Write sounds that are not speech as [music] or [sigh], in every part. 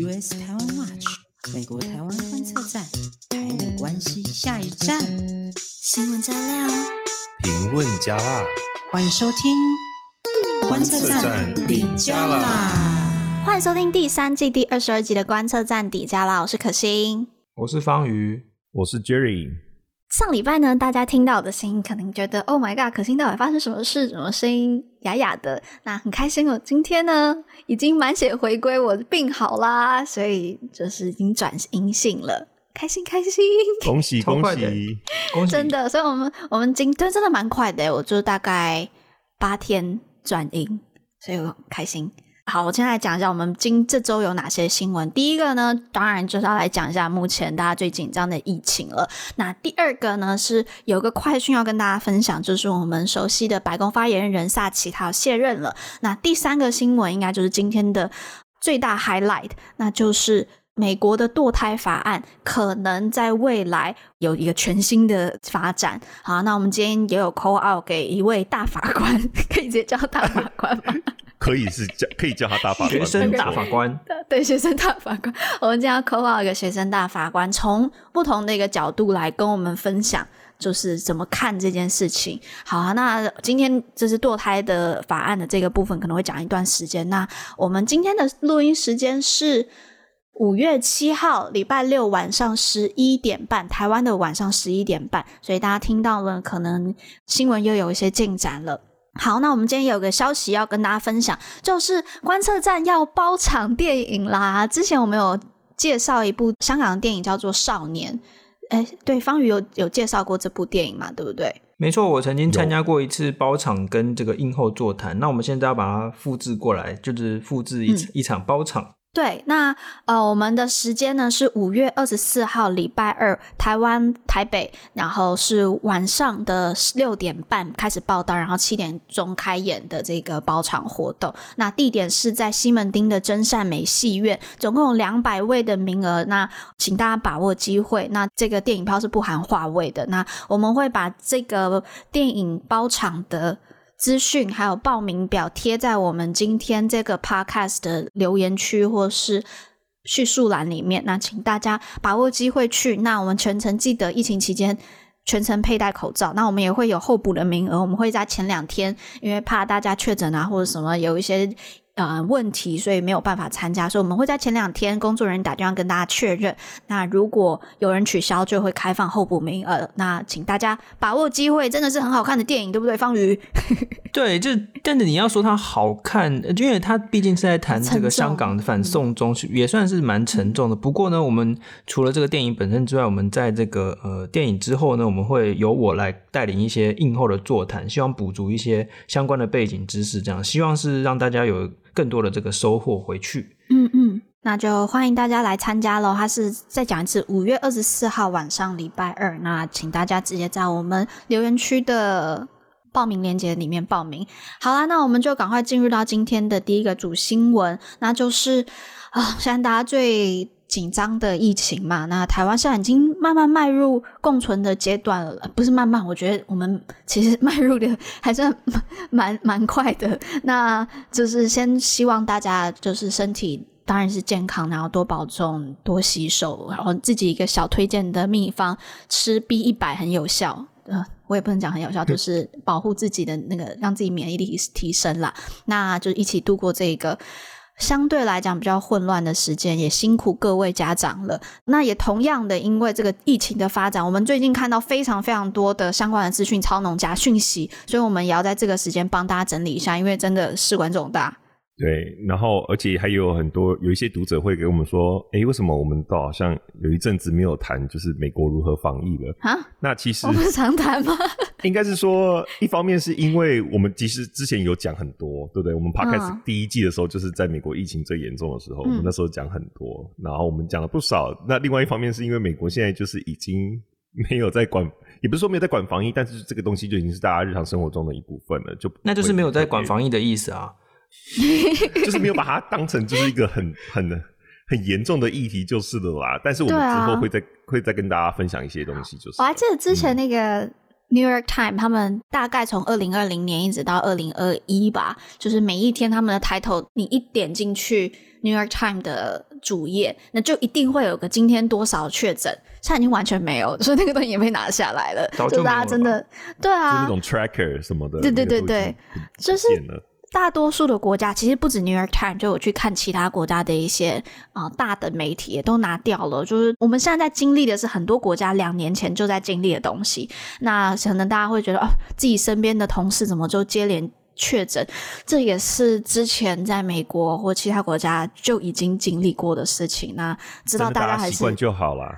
US 台湾 Watch 美国台湾观测站，台美关系下一站，新闻加料，评论加辣，欢迎收听观测站底加啦！欢迎收听第三季第二十二集的观测站底加啦！我是可心，我是方瑜，我是 Jerry。上礼拜呢，大家听到我的声音，可能觉得 “Oh my god”，可心到底发生什么事？怎么声音哑哑的？那很开心哦，今天呢，已经满血回归，我病好啦，所以就是已经转阴性了，开心开心！恭喜恭喜恭喜！真的，所以我们我们今天真的蛮快的，我就大概八天转阴，所以我很开心。好，我现在来讲一下我们今这周有哪些新闻。第一个呢，当然就是要来讲一下目前大家最紧张的疫情了。那第二个呢，是有个快讯要跟大家分享，就是我们熟悉的白宫发言人萨奇他要卸任了。那第三个新闻应该就是今天的最大 highlight，那就是美国的堕胎法案可能在未来有一个全新的发展。好，那我们今天也有 call out 给一位大法官，[laughs] 可以直接叫大法官吗？可以是叫可以叫他大法官，学生大法官，对，学生大法官。[laughs] 我们今天要 call out 一个学生大法官，从不同的一个角度来跟我们分享，就是怎么看这件事情。好啊，那今天就是堕胎的法案的这个部分，可能会讲一段时间。那我们今天的录音时间是五月七号礼拜六晚上十一点半，台湾的晚上十一点半，所以大家听到了，可能新闻又有一些进展了。好，那我们今天有个消息要跟大家分享，就是观测站要包场电影啦。之前我们有介绍一部香港的电影，叫做《少年》。哎，对，方宇有有介绍过这部电影嘛？对不对？没错，我曾经参加过一次包场跟这个映后座谈。那我们现在要把它复制过来，就是复制一、嗯、一场包场。对，那呃，我们的时间呢是五月二十四号礼拜二，台湾台北，然后是晚上的六点半开始报道，然后七点钟开演的这个包场活动。那地点是在西门町的真善美戏院，总共有两百位的名额，那请大家把握机会。那这个电影票是不含话位的，那我们会把这个电影包场的。资讯还有报名表贴在我们今天这个 podcast 的留言区或是叙述栏里面，那请大家把握机会去。那我们全程记得疫情期间全程佩戴口罩。那我们也会有候补的名额，我们会在前两天，因为怕大家确诊啊或者什么有一些。呃，问题，所以没有办法参加，所以我们会在前两天工作人员打电话跟大家确认。那如果有人取消，就会开放候补名额。那请大家把握机会，真的是很好看的电影，对不对？方瑜，[laughs] 对，就但是你要说它好看，因为它毕竟是在谈这个香港的反送中，也算是蛮沉重的。不过呢，我们除了这个电影本身之外，我们在这个呃电影之后呢，我们会由我来带领一些映后的座谈，希望补足一些相关的背景知识，这样希望是让大家有。更多的这个收获回去，嗯嗯，那就欢迎大家来参加喽。他是再讲一次，五月二十四号晚上礼拜二，那请大家直接在我们留言区的报名链接里面报名。好啦，那我们就赶快进入到今天的第一个主新闻，那就是啊，现在大家最。紧张的疫情嘛，那台湾现在已经慢慢迈入共存的阶段了，不是慢慢，我觉得我们其实迈入的还是蛮蛮快的。那就是先希望大家就是身体当然是健康，然后多保重，多洗手，然后自己一个小推荐的秘方，吃 B 一百很有效。呃，我也不能讲很有效，就是保护自己的那个，让自己免疫力提升啦。那就一起度过这个。相对来讲比较混乱的时间，也辛苦各位家长了。那也同样的，因为这个疫情的发展，我们最近看到非常非常多的相关的资讯超农家讯息，所以我们也要在这个时间帮大家整理一下，因为真的事关重大。对，然后而且还有很多有一些读者会给我们说，哎，为什么我们都好像有一阵子没有谈，就是美国如何防疫了啊？那其实我们常谈吗？[laughs] 应该是说，一方面是因为我们其实之前有讲很多，对不对？我们 Podcast 第一季的时候，就是在美国疫情最严重的时候，嗯、我们那时候讲很多，然后我们讲了不少。那另外一方面是因为美国现在就是已经没有在管，也不是说没有在管防疫，但是这个东西就已经是大家日常生活中的一部分了，就那就是没有在管防疫的意思啊。[laughs] 就是没有把它当成就是一个很很很严重的议题就是的啦，但是我们之后会再、啊、会再跟大家分享一些东西，就是我还记得之前那个 New York Times 他们大概从二零二零年一直到二零二一吧，就是每一天他们的抬头，你一点进去 New York Times 的主页，那就一定会有个今天多少确诊，现在已经完全没有，所以那个东西也被拿下来了。就了。就大家真的，对啊，就那种 tracker 什么的，对对对对，就是。大多数的国家其实不止 New York Times，就我去看其他国家的一些啊、大的媒体也都拿掉了。就是我们现在在经历的是很多国家两年前就在经历的东西。那可能大家会觉得哦，自己身边的同事怎么就接连确诊？这也是之前在美国或其他国家就已经经历过的事情。那知道大家还是习惯就好啦。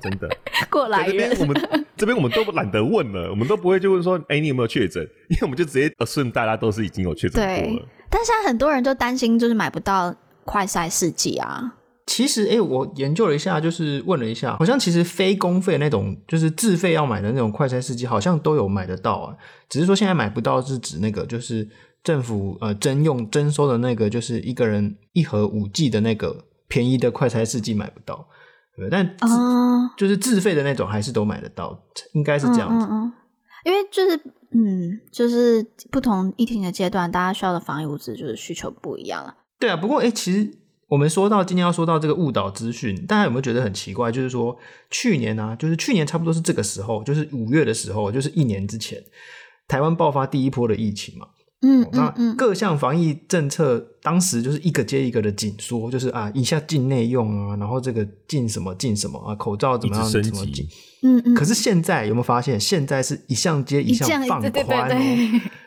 真的，[laughs] 过来人，这边我们这边我们都懒得问了，我们都不会就问说，哎、欸，你有没有确诊？[laughs] 因为我们就直接 assume 大家都是已经有确诊过了。但现在很多人就担心，就是买不到快筛试剂啊。其实，哎、欸，我研究了一下，就是问了一下，好像其实非公费那种，就是自费要买的那种快餐试剂，好像都有买得到啊。只是说现在买不到，是指那个就是政府呃征用征收的那个，就是一个人一盒五 G 的那个便宜的快餐试剂买不到。对，但啊，就是自费的那种，还是都买得到，应该是这样子。嗯，嗯，嗯，因为就是，嗯，就是不同疫情的阶段，大家需要的防疫物质就是需求不一样了。对啊，不过哎、欸，其实我们说到今天要说到这个误导资讯，大家有没有觉得很奇怪？就是说去年呢、啊，就是去年差不多是这个时候，就是五月的时候，就是一年之前，台湾爆发第一波的疫情嘛。嗯，嗯，嗯，那各项防疫政策当时就是一个接一个的紧缩，就是啊，一下禁内用啊，然后这个禁什么禁什么啊，口罩怎么样怎么禁，嗯嗯。可是现在有没有发现，现在是一项接一项放宽哦？对对对，[laughs]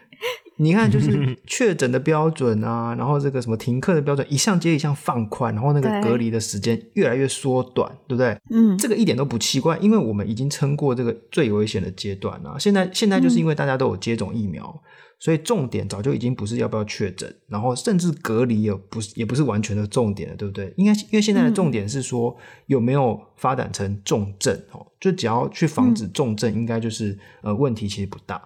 你看，就是 [laughs] 确诊的标准啊，然后这个什么停课的标准，一项接一项放宽，然后那个隔离的时间越来越缩短，对，对不对？嗯，这个一点都不奇怪，因为我们已经撑过这个最危险的阶段啊。现在现在就是因为大家都有接种疫苗。嗯所以重点早就已经不是要不要确诊，然后甚至隔离也不是也不是完全的重点了，对不对？应该因为现在的重点是说有没有发展成重症哦，就只要去防止重症，应该就是呃问题其实不大。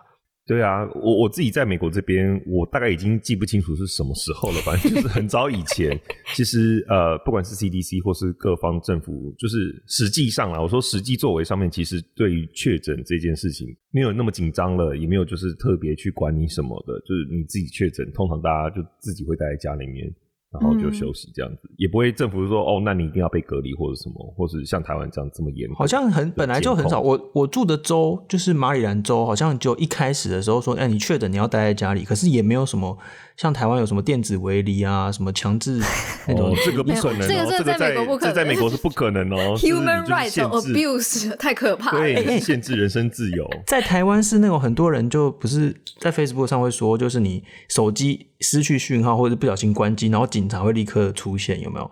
对啊，我我自己在美国这边，我大概已经记不清楚是什么时候了，反正就是很早以前。[laughs] 其实呃，不管是 CDC 或是各方政府，就是实际上啊，我说实际作为上面，其实对于确诊这件事情没有那么紧张了，也没有就是特别去管你什么的，就是你自己确诊，通常大家就自己会待在家里面。然后就休息这样子，嗯、也不会政府说哦，那你一定要被隔离或者什么，或是像台湾这样这么严。好像很本来就很少。我我住的州就是马里兰州，好像就一开始的时候说，哎，你确诊你要待在家里，可是也没有什么像台湾有什么电子围篱啊，什么强制 [laughs] 那种、哦，这个不可能、哦，这个在美国不可能，这在美国是不可能哦。[laughs] Human rights abuse [laughs] 太可怕了，对，限制人身自由。在台湾是那种很多人就不是在 Facebook 上会说，就是你手机失去讯号或者不小心关机，然后警察会立刻出现，有没有？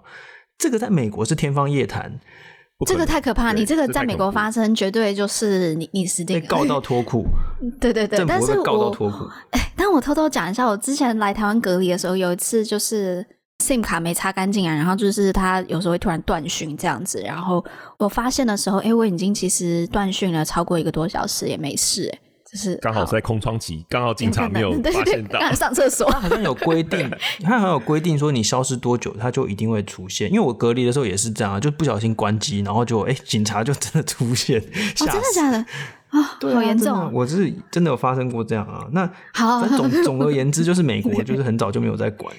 这个在美国是天方夜谭，这个太可怕。你这个在美国发生，绝对就是你你死定了，被告到脱裤。对 [laughs] 对对，但是告到脱裤。[laughs] 哎，但我偷偷讲一下，我之前来台湾隔离的时候，有一次就是 SIM 卡没擦干净啊，然后就是它有时候会突然断讯这样子，然后我发现的时候，哎，我已经其实断讯了超过一个多小时也没事，哎。就是刚好是在空窗期，刚好警察没有发现到。上厕所，他好像有规定，[laughs] 他好像有规定说你消失多久，他就一定会出现。因为我隔离的时候也是这样，就不小心关机，然后就哎、欸，警察就真的出现。哦，真的假的啊？好严重！我是真的有发生过这样啊。那 [laughs] 好，总 [laughs] 总而言之，就是美国就是很早就没有在管。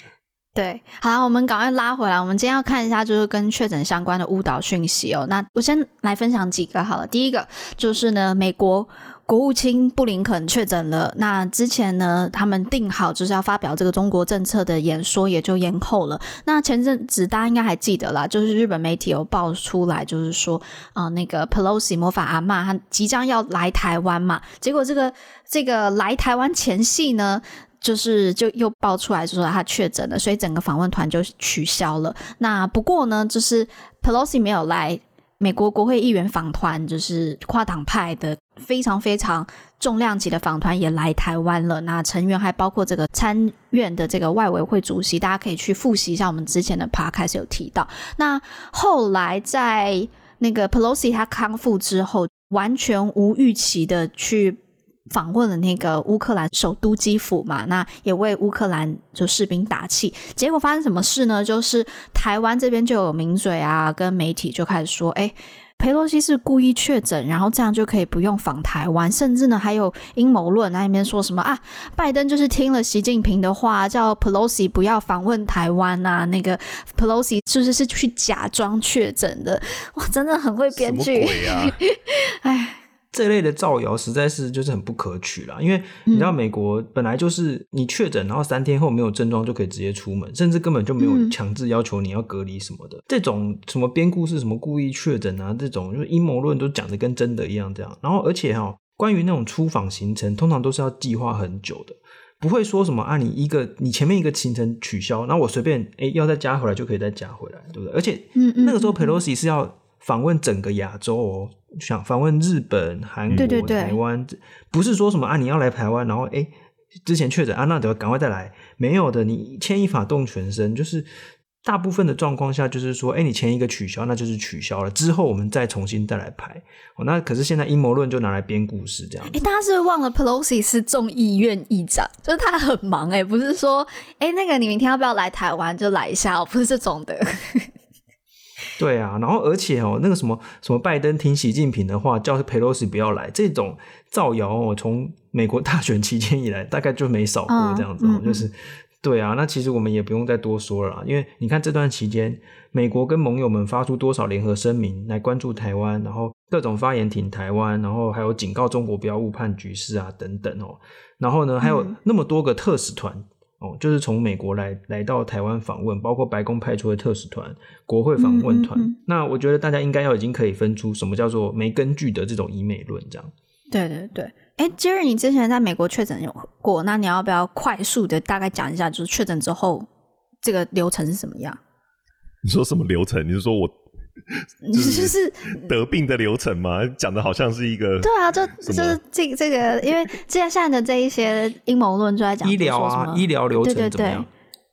对，好，我们赶快拉回来。我们今天要看一下，就是跟确诊相关的误导讯息哦。那我先来分享几个好了。第一个就是呢，美国。国务卿布林肯确诊了，那之前呢，他们定好就是要发表这个中国政策的演说，也就延后了。那前阵子大家应该还记得啦，就是日本媒体有爆出来，就是说啊、那个 Pelosi 魔法阿嬷她即将要来台湾嘛，结果这个这个来台湾前夕呢，就是就又爆出来，就说他确诊了，所以整个访问团就取消了。那不过呢，就是 Pelosi 没有来。美国国会议员访团就是跨党派的非常非常重量级的访团也来台湾了。那成员还包括这个参院的这个外委会主席，大家可以去复习一下我们之前的 podcast 有提到。那后来在那个 Pelosi 他康复之后，完全无预期的去。访问了那个乌克兰首都基辅嘛，那也为乌克兰就士兵打气。结果发生什么事呢？就是台湾这边就有名嘴啊，跟媒体就开始说，哎裴洛西是故意确诊，然后这样就可以不用访台湾，甚至呢还有阴谋论，那里面说什么啊？拜登就是听了习近平的话，叫 Pelosi 不要访问台湾啊。那个 Pelosi 是不是是去假装确诊的？哇，真的很会编剧。哎、啊。[laughs] 这类的造谣实在是就是很不可取啦，因为你知道美国本来就是你确诊，然后三天后没有症状就可以直接出门，甚至根本就没有强制要求你要隔离什么的。嗯、这种什么编故事、什么故意确诊啊，这种就是阴谋论都讲的跟真的一样这样。然后而且哈，关于那种出访行程，通常都是要计划很久的，不会说什么啊，你一个你前面一个行程取消，然后我随便哎要再加回来就可以再加回来，对不对？而且那个时候 Pelosi 是要访问整个亚洲哦。想访问日本、韩国、对对对台湾，不是说什么啊，你要来台湾，然后哎，之前确诊啊，那得赶快再来，没有的，你牵一发动全身，就是大部分的状况下，就是说，哎，你前一个取消，那就是取消了，之后我们再重新再来排。哦，那可是现在阴谋论就拿来编故事这样子。哎，大家是不是忘了 Pelosi 是众议院议长，就是他很忙哎，不是说哎那个你明天要不要来台湾就来一下哦，不是这种的。对啊，然后而且哦，那个什么什么拜登听习近平的话，叫佩洛西不要来，这种造谣哦，从美国大选期间以来，大概就没少过这样子，哦，嗯、就是对啊。那其实我们也不用再多说了啦，因为你看这段期间，美国跟盟友们发出多少联合声明来关注台湾，然后各种发言挺台湾，然后还有警告中国不要误判局势啊等等哦。然后呢，还有那么多个特使团。哦，就是从美国来来到台湾访问，包括白宫派出的特使团、国会访问团。嗯嗯嗯，那我觉得大家应该要已经可以分出什么叫做没根据的这种以美论，这样。对对对，哎，Jerry，你之前在美国确诊有过，那你要不要快速的大概讲一下，就是确诊之后这个流程是什么样？你说什么流程？你是说我？[laughs] 就是 [laughs] 得病的流程嘛，讲的好像是一个对啊，就就是这这个，因为接下来的这一些阴谋论就在讲医疗啊，医疗流程怎么样？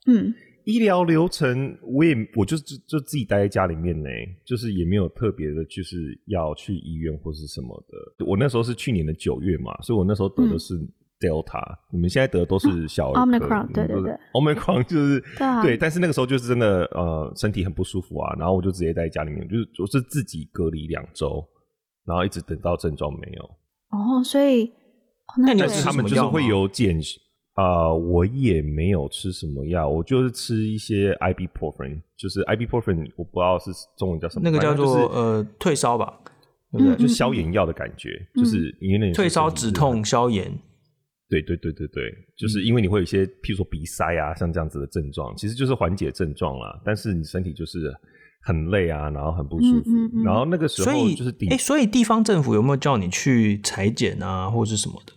对对对，嗯，医疗流程我也我就就就自己待在家里面呢，就是也没有特别的，就是要去医院或是什么的。我那时候是去年的九月嘛，所以我那时候得的是。嗯 Delta，你们现在得的都是小儿，Omicron，对对对，Omicron 就是对啊，对，但是那个时候就是真的呃身体很不舒服啊，然后我就直接在家里面，就是我是自己隔离两周，然后一直等到症状没有。哦，所以那你是他们就是会有减啊、呃，我也没有吃什么药，我就是吃一些 Ibuprofen，就是 Ibuprofen，我不知道是中文叫什么，那个叫做、就是、呃退烧吧，对不对？嗯、就消炎药的感觉，嗯、就是因为退烧止痛消炎。对对对对对，就是因为你会有一些，譬如说鼻塞啊，像这样子的症状，其实就是缓解症状啦。但是你身体就是很累啊，然后很不舒服。嗯嗯嗯、然后那个时候就是哎，所以地方政府有没有叫你去裁剪啊，或者是什么的？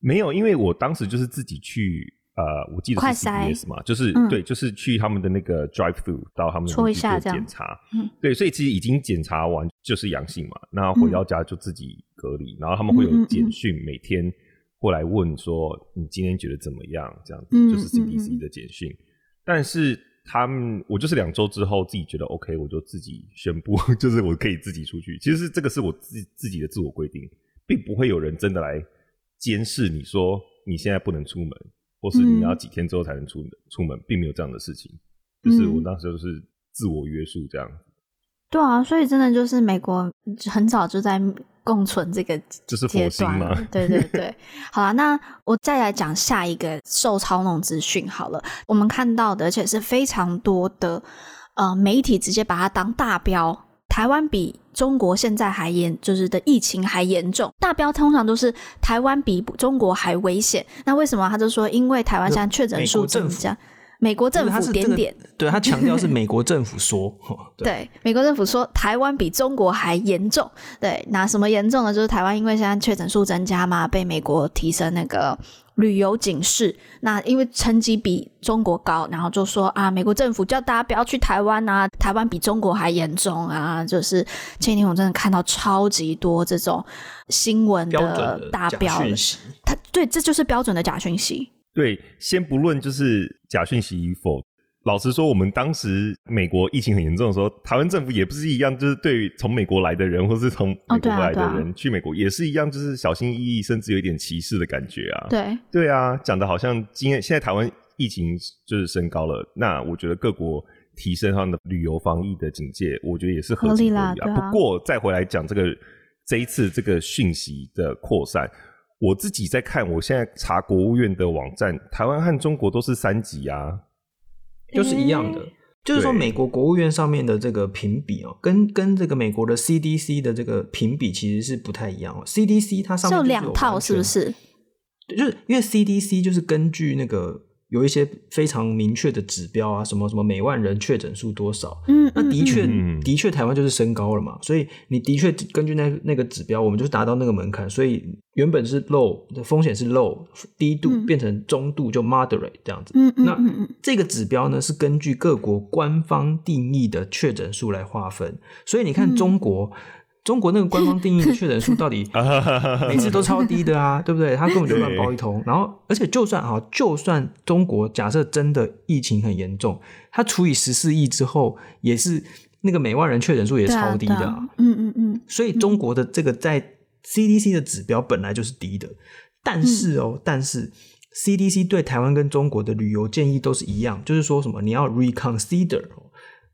没有，因为我当时就是自己去，呃，我记得是 CVS 嘛，就是、嗯、对，就是去他们的那个 drive through 到他们那边去做检查。嗯，对，所以其实已经检查完就是阳性嘛，那回到家就自己隔离，嗯、然后他们会有简讯每天。过来问说你今天觉得怎么样？这样子、嗯、就是 CDC 的简讯。但是他们，我就是两周之后自己觉得 OK，我就自己宣布，[laughs] 就是我可以自己出去。其实这个是我自自己的自我规定，并不会有人真的来监视你说你现在不能出门，或是你要几天之后才能出门。嗯、出门并没有这样的事情，就是我当时就是自我约束这样。对啊，所以真的就是美国很早就在。共存这个阶段嘛，对对对，好了，那我再来讲下一个受操弄资讯好了。我们看到的，而且是非常多的呃媒体直接把它当大标，台湾比中国现在还严，就是的疫情还严重。大标通常都是台湾比中国还危险。那为什么他就说，因为台湾现在确诊数增加。美国政府点点，对，他强调是美国政府说，[laughs] 对，对，美国政府说台湾比中国还严重，对，那什么严重呢？就是台湾因为现在确诊数增加嘛，被美国提升那个旅游警示，那因为成绩比中国高，然后就说啊，美国政府叫大家不要去台湾啊，台湾比中国还严重啊，就是前几天我真的看到超级多这种新闻的大标的，他对，这就是标准的假讯息。对，先不论就是假讯息与否，老实说，我们当时美国疫情很严重的时候，台湾政府也不是一样，就是对于从美国来的人，或是从美国来的人去美国，也是一样，就是小心翼翼，甚至有一点歧视的感觉啊。对，对啊，讲的好像今天现在台湾疫情就是升高了，那我觉得各国提升他们的旅游防疫的警戒，我觉得也是合合理啦。啊。不过再回来讲这个这一次这个讯息的扩散，我自己在看，我现在查国务院的网站，台湾和中国都是三级啊，就是一样的。就是说，美国国务院上面的这个评比哦，跟跟这个美国的 CDC 的这个评比其实是不太一样哦。CDC 它上面就有两套，是不是？就是因为 CDC 就是根据那个。有一些非常明确的指标啊，什么什么每万人确诊数多少？嗯，那的确、嗯、的确台湾就是升高了嘛，所以你的确根据那那个指标，我们就是达到那个门槛，所以原本是 low 的风险是 low 低度变成中度就 moderate 这样子。嗯嗯，那这个指标呢是根据各国官方定义的确诊数来划分，所以你看中国。嗯中国那个官方定义的确诊 [laughs] 数到底每次都超低的啊，[laughs] 对不对？他根本就乱包一通。然后，而且就算啊，就算中国假设真的疫情很严重，他除以十四亿之后，也是那个每万人确诊数也超低的啊。嗯嗯嗯。所以中国的这个在 CDC 的指标本来就是低的，但是哦，但是 CDC 对台湾跟中国的旅游建议都是一样，就是说什么你要 reconsider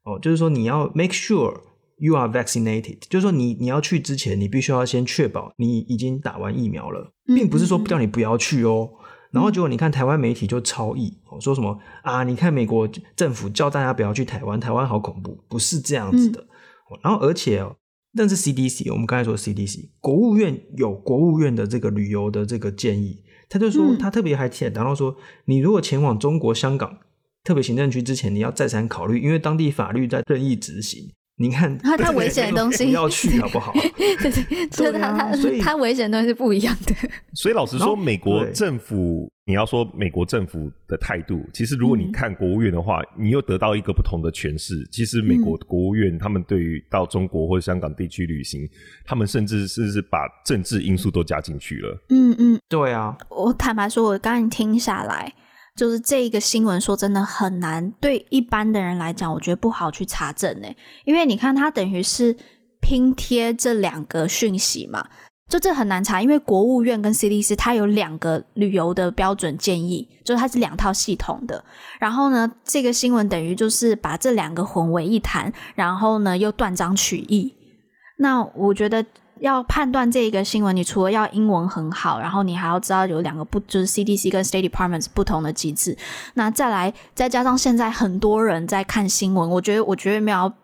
哦，就是说你要 make sure。You are vaccinated，就是说你你要去之前，你必须要先确保你已经打完疫苗了，并不是说叫你不要去哦。嗯、然后结果你看台湾媒体就超译，说什么啊？你看美国政府叫大家不要去台湾，台湾好恐怖，不是这样子的。嗯、然后而且哦，但是 CDC，我们刚才说 CDC，国务院有国务院的这个旅游的这个建议，他就说他特别还提到说，你如果前往中国香港特别行政区之前，你要再三考虑，因为当地法律在任意执行。你看，他他危险的东西不要去好不好？[laughs] 对对，[laughs] 就是他他他危险的东西是不一样的。所以老实说，美国政府，你要说美国政府的态度，其实如果你看国务院的话，你又得到一个不同的诠释。其实美国国务院他们对于到中国或者香港地区旅行，他们甚至是是把政治因素都加进去了。嗯嗯，对啊。我坦白说，我刚刚听下来。就是这一个新闻，说真的很难，对一般的人来讲，我觉得不好去查证呢。因为你看，它等于是拼贴这两个讯息嘛，就这很难查。因为国务院跟 CDC 它有两个旅游的标准建议，就是它是两套系统的。然后呢，这个新闻等于就是把这两个混为一谈，然后呢又断章取义。那我觉得。要判断这一个新闻，你除了要英文很好，然后你还要知道有两个不，就是 CDC 跟 State Department 不同的机制。那再来，再加上现在很多人在看新闻，我觉得我绝对没有要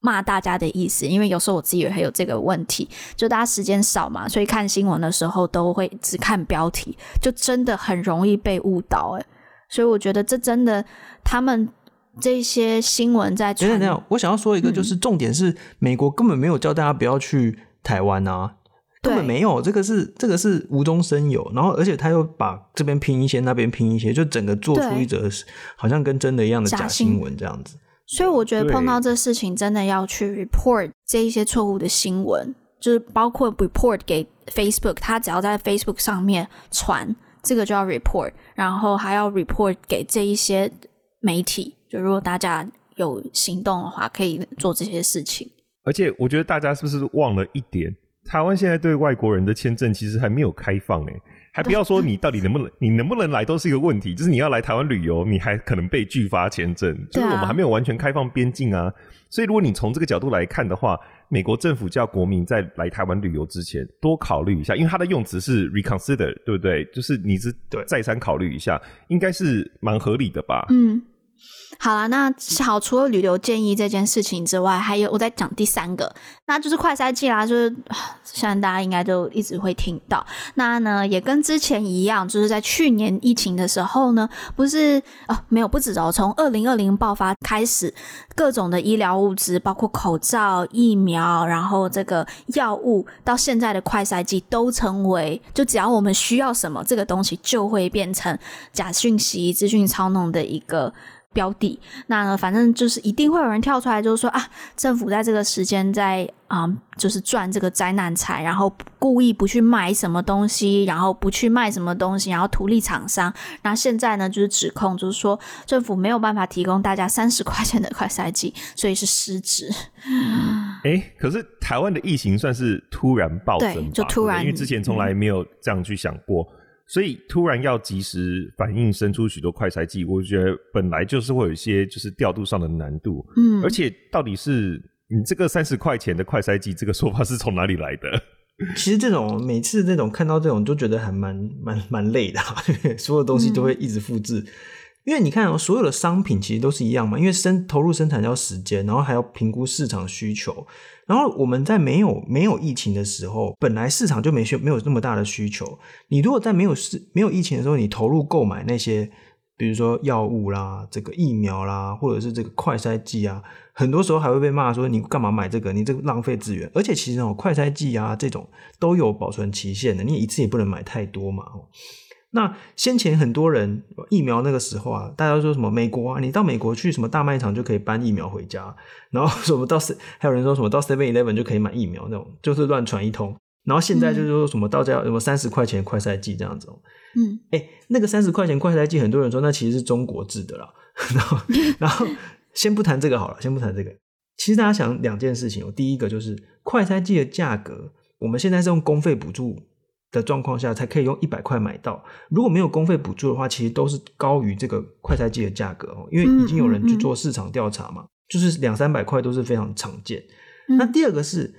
骂大家的意思，因为有时候我自己也会有这个问题，就大家时间少嘛，所以看新闻的时候都会只看标题，就真的很容易被误导。诶，所以我觉得这真的，他们这些新闻在传。等等，我想要说一个，就是重点是美国根本没有叫大家不要去。台湾啊，根本没有，这个是这个是无中生有，然后而且他又把这边拼一些，那边拼一些，就整个做出一则好像跟真的一样的假新闻这样子。所以我觉得碰到这事情，真的要去 report 这一些错误的新闻，就是包括 report 给 Facebook，他只要在 Facebook 上面传这个就要 report，然后还要 report 给这一些媒体，就如果大家有行动的话，可以做这些事情。而且我觉得大家是不是忘了一点？台湾现在对外国人的签证其实还没有开放诶，还不要说你到底能不能，你能不能来都是一个问题。就是你要来台湾旅游，你还可能被拒发签证，就是我们还没有完全开放边境啊。所以如果你从这个角度来看的话，美国政府叫国民在来台湾旅游之前多考虑一下，因为它的用词是 reconsider，对不对？就是你是再三考虑一下，应该是蛮合理的吧？嗯。好啦，那好，除了旅游建议这件事情之外，还有我再讲第三个，那就是快筛剂啦，就是 [sighs] 相信大家应该都一直会听到。那呢，也跟之前一样，就是在去年疫情的时候呢，不是哦，没有，不止哦，从二零二零爆发开始，各种的医疗物资，包括口罩、疫苗，然后这个药物，到现在的快筛剂，都成为就只要我们需要什么，这个东西就会变成假讯息、资讯操弄的一个。标的，那呢，反正就是一定会有人跳出来，就是说啊，政府在这个时间在啊、嗯，就是赚这个灾难财，然后故意不去买什么东西，然后不去卖什么东西，然后图利厂商。那现在呢，就是指控，就是说政府没有办法提供大家 [laughs] 三十块钱的快筛剂，所以是失职。哎、欸，可是台湾的疫情算是突然暴增，对，就突然，因为之前从来没有这样去想过。所以突然要及时反应生出许多快筛剂，我觉得本来就是会有一些就是调度上的难度。嗯，而且到底是你这个三十块钱的快筛剂，这个说法是从哪里来的？其实这种每次这种看到这种就觉得还蛮蛮蛮累的，所有东西都会一直复制。嗯因为你看，所有的商品其实都是一样嘛，因为生投入生产要时间，然后还要评估市场需求。然后我们在没有没有疫情的时候，本来市场就没需没有那么大的需求。你如果在没有市没有疫情的时候，你投入购买那些，比如说药物啦、这个疫苗啦，或者是这个快筛剂啊，很多时候还会被骂说你干嘛买这个？你这个浪费资源。而且其实那种快筛剂啊这种都有保存期限的，你一次也不能买太多嘛。那先前很多人疫苗那个时候啊，大家都说什么美国啊，你到美国去什么大卖场就可以搬疫苗回家，然后什么到 [laughs] 还有人说什么到 Seven Eleven 就可以买疫苗那种，就是乱传一通。然后现在就是说什么到家有什么三十块钱快筛剂这样子，嗯，哎、欸，那个三十块钱快筛剂，很多人说那其实是中国制的啦。[laughs] 然后，[laughs] 然后先不谈这个好了，先不谈这个。其实大家想两件事情，第一个就是快筛剂的价格，我们现在是用公费补助。的状况下才可以用一百块买到，如果没有公费补助的话，其实都是高于这个快筛剂的价格哦，因为已经有人去做市场调查嘛，嗯嗯嗯、就是两三百块都是非常常见。嗯、那第二个是，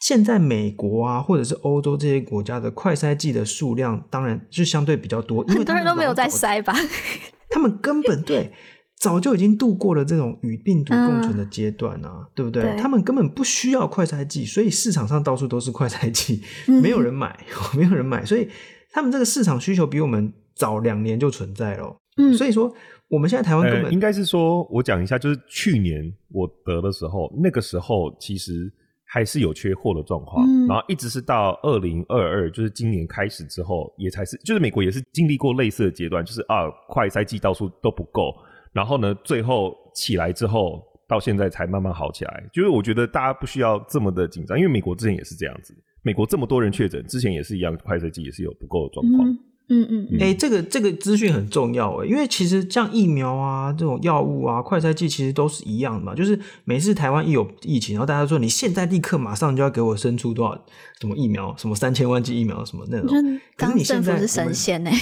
现在美国啊，或者是欧洲这些国家的快筛剂的数量，当然就相对比较多，因为很多人都没有在筛吧，[laughs] 他们根本对。[laughs] 早就已经度过了这种与病毒共存的阶段啊，嗯、对不对？对，他们根本不需要快筛剂，所以市场上到处都是快筛剂，嗯、[laughs] 没有人买，[laughs] 没有人买，所以他们这个市场需求比我们早两年就存在了。嗯，所以说我们现在台湾根本、呃、应该是说，我讲一下，就是去年我得的时候，那个时候其实还是有缺货的状况，嗯、然后一直是到二零二二，就是今年开始之后，也才是，就是美国也是经历过类似的阶段，就是啊，快筛剂到处都不够。然后呢，最后起来之后，到现在才慢慢好起来。就是我觉得大家不需要这么的紧张，因为美国之前也是这样子。美国这么多人确诊，之前也是一样，快筛剂也是有不够的状况。嗯嗯。哎、嗯欸，这个这个资讯很重要哎，因为其实像疫苗啊这种药物啊，快筛剂其实都是一样的嘛。就是每次台湾一有疫情，然后大家说你现在立刻马上就要给我生出多少什么疫苗，什么三千万剂疫苗什么那种。可是你现在是神仙哎。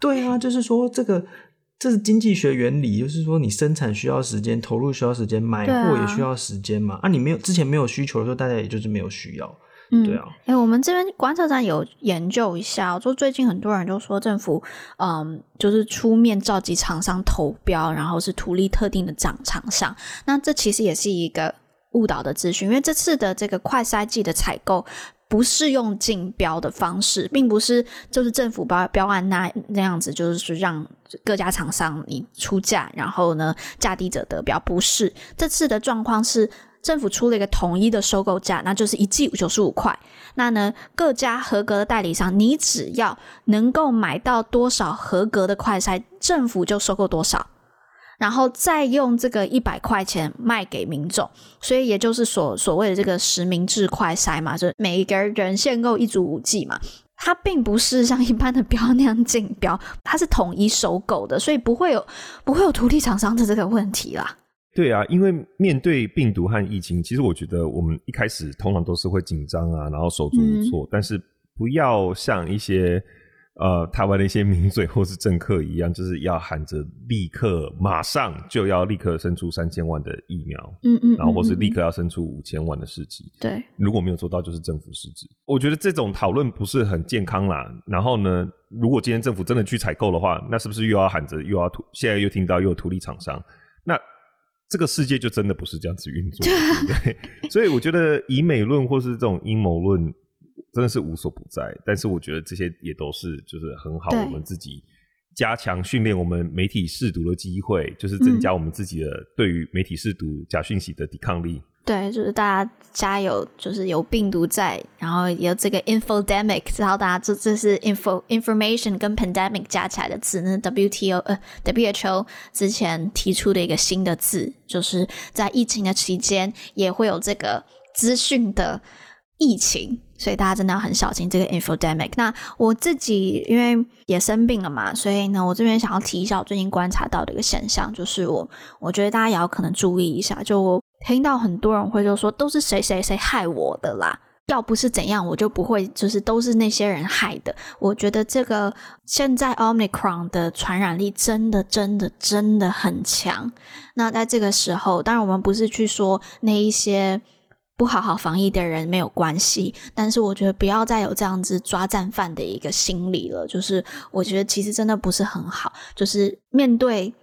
对啊，就是说这个。这是经济学原理，就是说你生产需要时间，投入需要时间，买货也需要时间嘛。啊，啊，你没有之前没有需求的时候，大家也就是没有需要，嗯、对啊。哎、欸，我们这边观测站有研究一下，就最近很多人就说政府，嗯，就是出面召集厂商投标，然后是图利特定的厂厂商。那这其实也是一个误导的资讯，因为这次的这个快筛剂的采购。不是用竞标的方式，并不是就是政府标标案那那样子，就是让各家厂商你出价，然后呢价低者得标。不是，这次的状况是政府出了一个统一的收购价，那就是一季九十五块。那呢各家合格的代理商，你只要能够买到多少合格的快筛，政府就收购多少。然后再用这个一百块钱卖给民众，所以也就是所所谓的这个实名制快筛嘛，就是每一个人限购一组五 G 嘛，它并不是像一般的标那样竞标，它是统一收购的，所以不会有不会有土地厂商的这个问题啦。对啊，因为面对病毒和疫情，其实我觉得我们一开始通常都是会紧张啊，然后手足无措，嗯、但是不要像一些。呃，台湾的一些名嘴或是政客一样，就是要喊着立刻马上就要立刻生出三千万的疫苗，嗯嗯，然后或是立刻要生出五千万的市值，对，如果没有做到，就是政府失职。我觉得这种讨论不是很健康啦。然后呢，如果今天政府真的去采购的话，那是不是又要喊着又要图？现在又听到又有图利厂商，那这个世界就真的不是这样子运作，对不对？[laughs] 所以我觉得以美论或是这种阴谋论。真的是无所不在，但是我觉得这些也都是就是很好，我们自己加强训练我们媒体试读的机会，就是增加我们自己的对于媒体试读假讯息的抵抗力。对，就是大家加油，就是有病毒在，然后有这个 infodemic，然后大家这这是 info information 跟 pandemic 加起来的字，那 WTO 呃 WHO 之前提出的一个新的字，就是在疫情的期间也会有这个资讯的疫情。所以大家真的要很小心这个 infodemic。那我自己因为也生病了嘛，所以呢，我这边想要提一下我最近观察到的一个现象，就是我我觉得大家也要可能注意一下。就我听到很多人会就说都是谁谁谁害我的啦，要不是怎样，我就不会就是都是那些人害的。我觉得这个现在 Omicron 的传染力真的真的真的很强。那在这个时候，当然我们不是去说那一些。不好好防疫的人没有关系，但是我觉得不要再有这样子抓战犯的一个心理了。就是我觉得其实真的不是很好，就是面对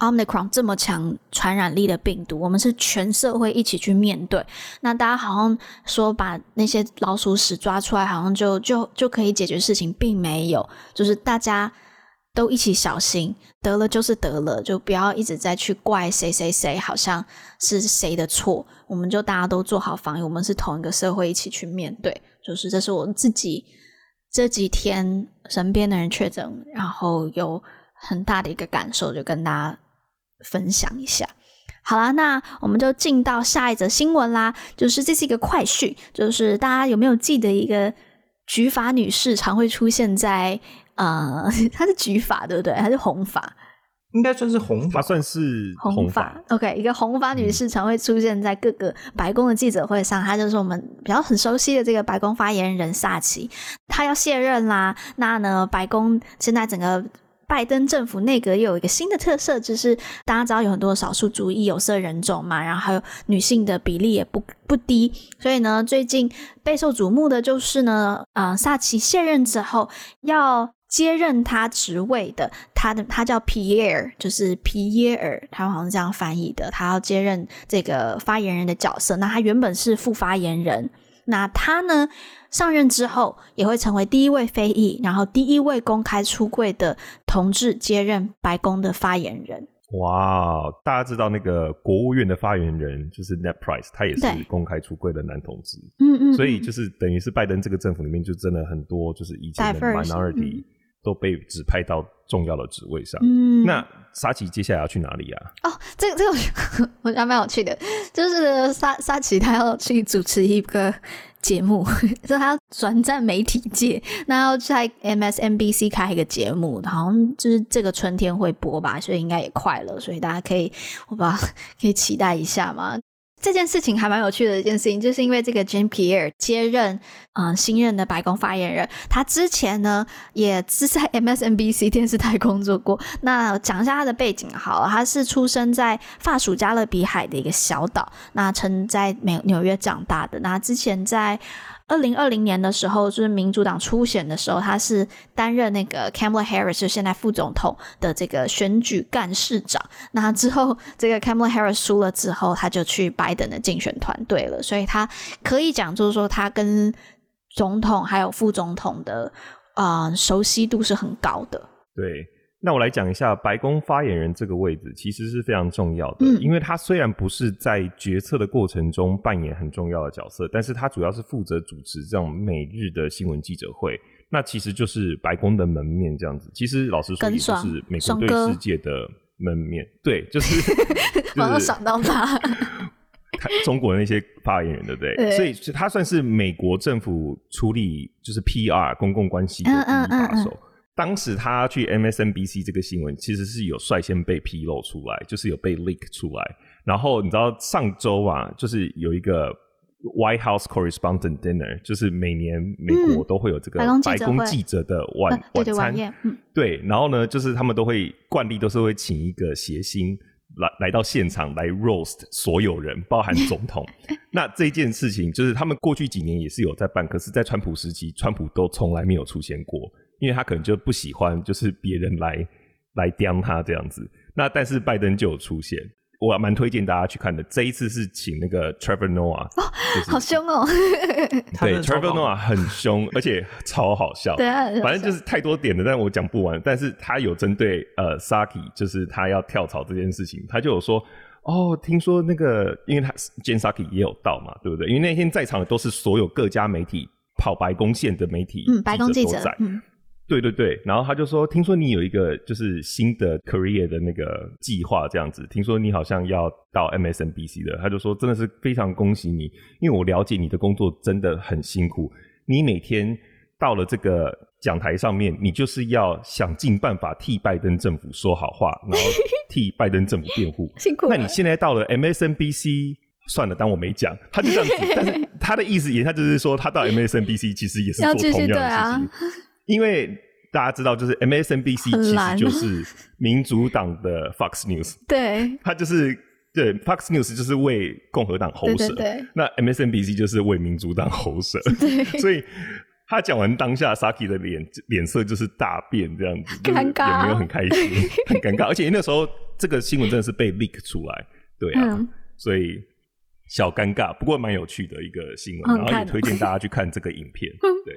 Omicron 这么强传染力的病毒，我们是全社会一起去面对。那大家好像说把那些老鼠屎抓出来，好像就就就可以解决事情，并没有，就是大家。都一起小心，得了就是得了，就不要一直在去怪谁谁谁，好像是谁的错。我们就大家都做好防疫，我们是同一个社会，一起去面对。就是这是我自己这几天身边的人确诊，然后有很大的一个感受，就跟大家分享一下。好啦，那我们就进到下一则新闻啦。就是这是一个快讯，就是大家有没有记得一个菊法女士常会出现在？呃，[laughs] 她是菊法，对不对？还是红法？应该算是红发，算是红发。OK，一个红发女士常会出现在各个白宫的记者会上。她就是我们比较很熟悉的这个白宫发言人萨奇，她要卸任啦。那呢，白宫现在整个。拜登政府内阁又有一个新的特色，就是大家知道有很多少数族裔有色人种嘛，然后还有女性的比例也不不低，所以呢，最近备受瞩目的就是呢，呃，萨奇卸任之后要接任他职位的，他的他叫皮耶尔，就是皮耶尔，他好像是这样翻译的，他要接任这个发言人的角色。那他原本是副发言人，那他呢？上任之后，也会成为第一位非裔，然后第一位公开出柜的同志接任白宫的发言人。哇，大家知道那个国务院的发言人就是 Net Price，他也是公开出柜的男同志。嗯嗯，所以就是等于是拜登这个政府里面就真的很多就是以前的 minority 都被指派到重要的职位上。嗯，那沙琪接下来要去哪里啊？哦，这个这个 [laughs] 我觉得蛮有趣的，就是沙沙琪他要去主持一个。节目，[laughs] 就他要转战媒体界，那要在 MSNBC 开一个节目，好像就是这个春天会播吧，所以应该也快了，所以大家可以，我把可以期待一下嘛。这件事情还蛮有趣的一件事情，就是因为这个 Jean-Pierre 接任嗯、呃、新任的白宫发言人，他之前呢也是在 [laughs] MSNBC 电视台工作过。那讲一下他的背景好了，他是出生在法属加勒比海的一个小岛，那曾在美纽约长大的。那之前在二零二零年的时候，就是民主党初选的时候，他是担任那个 Kamala Harris，就现在副总统的这个选举干事长。那之后，这个 Kamala Harris 输了之后，他就去拜登的竞选团队了。所以他可以讲，就是说他跟总统还有副总统的啊、熟悉度是很高的。对。那我来讲一下白宫发言人这个位置，其实是非常重要的，嗯、因为他虽然不是在决策的过程中扮演很重要的角色，但是他主要是负责主持这种每日的新闻记者会，那其实就是白宫的门面这样子。其实老实说，也就是美国对世界的门面，对，就是马上想到 [laughs] 他，中国的那些发言人，对不对？对，所以他算是美国政府处理就是 PR 公共关系的第一把手。嗯嗯嗯嗯当时他去 MSNBC 这个新闻其实是有率先被披露出来，就是有被 leak 出来。然后你知道上周啊，就是有一个 White House Correspondent Dinner，就是每年美国都会有这个白宫记者的晚晚餐。对，然后呢，就是他们都会惯例都是会请一个谐星来来到现场来 roast 所有人，包含总统。[laughs] 那这件事情就是他们过去几年也是有在办，可是，在川普时期，川普都从来没有出现过。因为他可能就不喜欢，就是别人来来刁他这样子。那但是拜登就有出现，我蛮推荐大家去看的。这一次是请那个 Trevor Noah，哦，好凶哦。[laughs] 对，Trevor Noah 很凶，而且超好笑。对啊，反正就是太多点了，但我讲不完。但是他有针对呃 Psaki，就是他要跳槽这件事情，他就有说哦，听说那个，因为他 Jen Psaki 也有到嘛，对不对？因为那天在场的都是所有各家媒体跑白宫线的媒体，嗯，白宫记者。对对对，然后他就说，听说你有一个就是新的 career 的那个计划，这样子。听说你好像要到 MSNBC 的，他就说真的是非常恭喜你，因为我了解你的工作真的很辛苦。你每天到了这个讲台上面，你就是要想尽办法替拜登政府说好话，然后替拜登政府辩护。[laughs] 辛苦。那你现在到了 MSNBC。算了，当我没讲。他就这样子，但是他的意思也，他就是说，他到 MSNBC 其实也是做同样的事情，啊、因为大家知道，就是 MSNBC 其实就是民主党的 Fox News，[laughs] 对，他就是对 Fox News 就是为共和党喉舌，对对对，那 MSNBC 就是为民主党喉舌，对，所以他讲完当下，Psaki 的脸脸色就是大变这样子，尴尬，也没有很开心，[laughs] 很尴尬，而且那时候这个新闻真的是被 leak 出来，对啊，嗯、所以。小尴尬，不过蛮有趣的一个新闻，然后也推荐大家去看这个影片。[laughs] 对，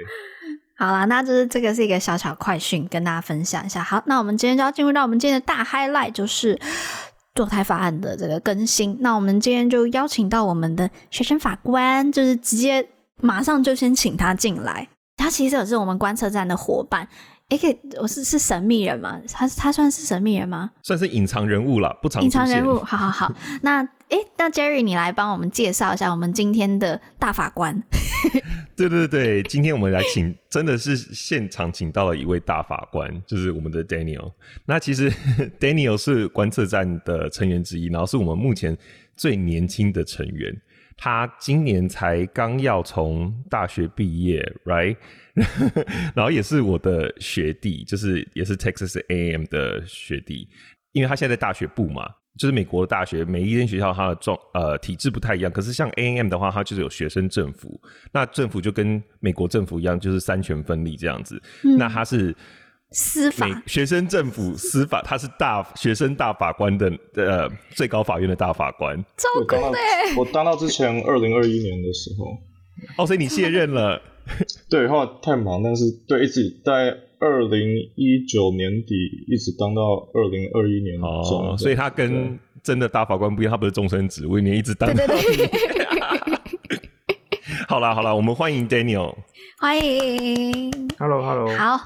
好啦，那就是这个是一个小小快讯，跟大家分享一下。好，那我们今天就要进入到我们今天的大 highlight，就是堕胎法案的这个更新。那我们今天就邀请到我们的学生法官，就是直接马上就先请他进来。他其实也是我们观测站的伙伴。也，可以，我是是神秘人吗？他他算是神秘人吗？算是隐藏人物了，不常隐藏人物。好好好，那哎，那 Jerry，你来帮我们介绍一下我们今天的大法官。[laughs] 对对对，今天我们来请，真的是现场请到了一位大法官，就是我们的 Daniel。那其实 [laughs] Daniel 是观测站的成员之一，然后是我们目前最年轻的成员。他今年才刚要从大学毕业，right？[laughs] 然后也是我的学弟，就是也是 Texas A&M 的学弟，因为他现在在大学部嘛，就是美国的大学，每一间学校它的状呃体制不太一样。可是像 A&M 的话，它就是有学生政府，那政府就跟美国政府一样，就是三权分立这样子。嗯、那它是。司法学生政府司法，他是大学生大法官的呃最高法院的大法官。超酷的！我当到之前二零二一年的时候，哦，所以你卸任了？[laughs] 对，后来太忙，但是对，一直在二零一九年底一直当到二零二一年中，哦，所以他跟真的大法官不一样，他不是终身职，我一年一直当到。对对对好啦好啦，我们欢迎 Daniel，欢迎，Hello Hello，好。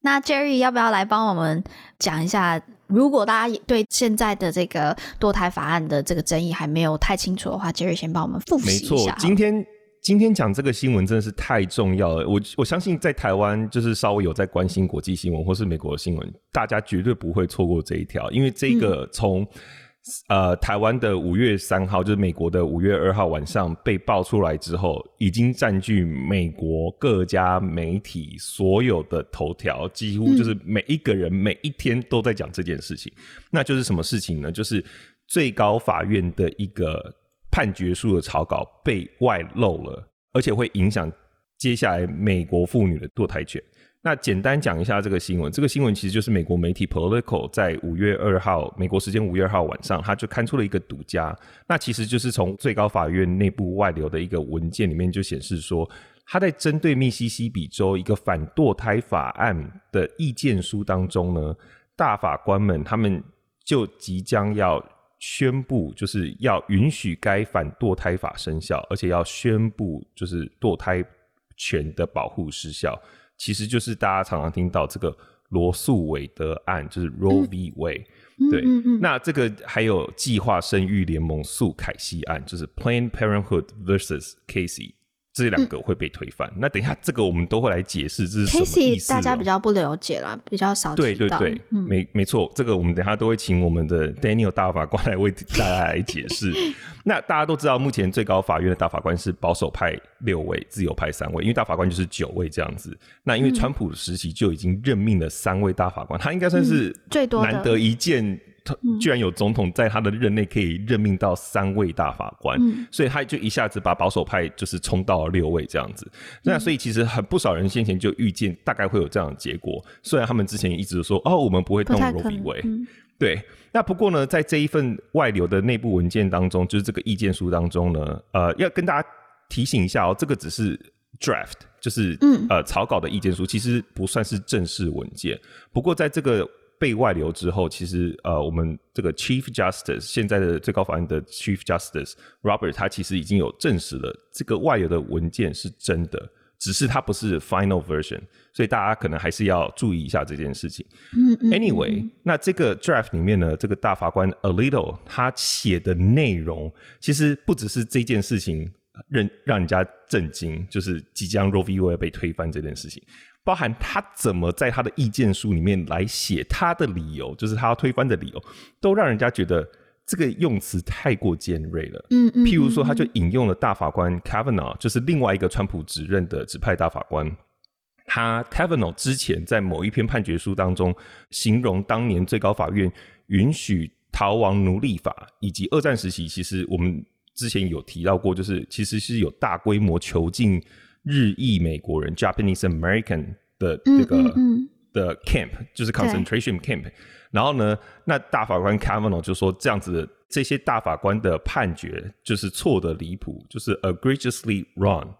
那 Jerry 要不要来帮我们讲一下？如果大家对现在的这个堕胎法案的这个争议还没有太清楚的话，Jerry 先帮我们复习一下。没错，今天今天讲这个新闻真的是太重要了。我我相信在台湾就是稍微有在关心国际新闻或是美国的新闻，大家绝对不会错过这一条，因为这个从。嗯呃，台湾的五月三号，就是美国的五月二号晚上被爆出来之后，已经占据美国各家媒体所有的头条，几乎就是每一个人每一天都在讲这件事情。嗯、那就是什么事情呢？就是最高法院的一个判决书的草稿被外露了，而且会影响接下来美国妇女的堕胎权。那简单讲一下这个新闻，这个新闻其实就是美国媒体 Political 在五月二号，美国时间五月二号晚上，他就刊出了一个独家。那其实就是从最高法院内部外流的一个文件里面就显示说，他在针对密西西比州一个反堕胎法案的意见书当中呢，大法官们他们就即将要宣布，就是要允许该反堕胎法生效，而且要宣布就是堕胎权的保护失效。其实就是大家常常听到这个罗素韦德案，就是 Roe v. Wade，嗯，对，嗯嗯嗯，那这个还有计划生育联盟诉凯西案，就是 Planned Parenthood vs. Casey。这两个会被推翻。嗯、那等一下，这个我们都会来解释这是什么意思。大家比较不了解啦，比较少对对对，嗯、没没错。这个我们等一下都会请我们的 [laughs] Daniel 大法官来为大家来解释。[laughs] 那大家都知道，目前最高法院的大法官是保守派六位，自由派三位，因为大法官就是九位这样子。那因为川普时期就已经任命了三位大法官，他应该算是最多难得一见。居然有总统在他的任内可以任命到三位大法官，嗯、所以他就一下子把保守派就是冲到了六位这样子。嗯、那所以其实很不少人先前就预见大概会有这样的结果，虽然他们之前一直说哦，我们不会动 v. Wade。嗯、对，那不过呢，在这一份外流的内部文件当中，就是这个意见书当中呢，呃，要跟大家提醒一下哦，这个只是 draft，就是嗯呃草稿的意见书，其实不算是正式文件。不过在这个被外流之后，其实呃，我们这个 Chief Justice 现在的最高法院的 Chief Justice Robert，他其实已经有证实了这个外流的文件是真的，只是它不是 Final Version，所以大家可能还是要注意一下这件事情。嗯嗯。Anyway，那这个 Draft 里面呢，这个大法官 Alito 他写的内容，其实不只是这件事情让让人家震惊，就是即将 Roe v. Wade 被推翻这件事情。包含他怎么在他的意见书里面来写他的理由，就是他要推翻的理由，都让人家觉得这个用词太过尖锐了。嗯嗯。譬如说，他就引用了大法官 Kavanaugh，就是另外一个川普指认的指派大法官。他 Kavanaugh 之前在某一篇判决书当中，形容当年最高法院允许逃亡奴隶法，以及二战时期，其实我们之前有提到过，就是其实是有大规模囚禁日裔美国人 Japanese American 的这个的 camp，就是 concentration camp。然后呢，那大法官 Kavanaugh 就说，这样子的这些大法官的判决就是错的离谱，就是 egregiously wrong。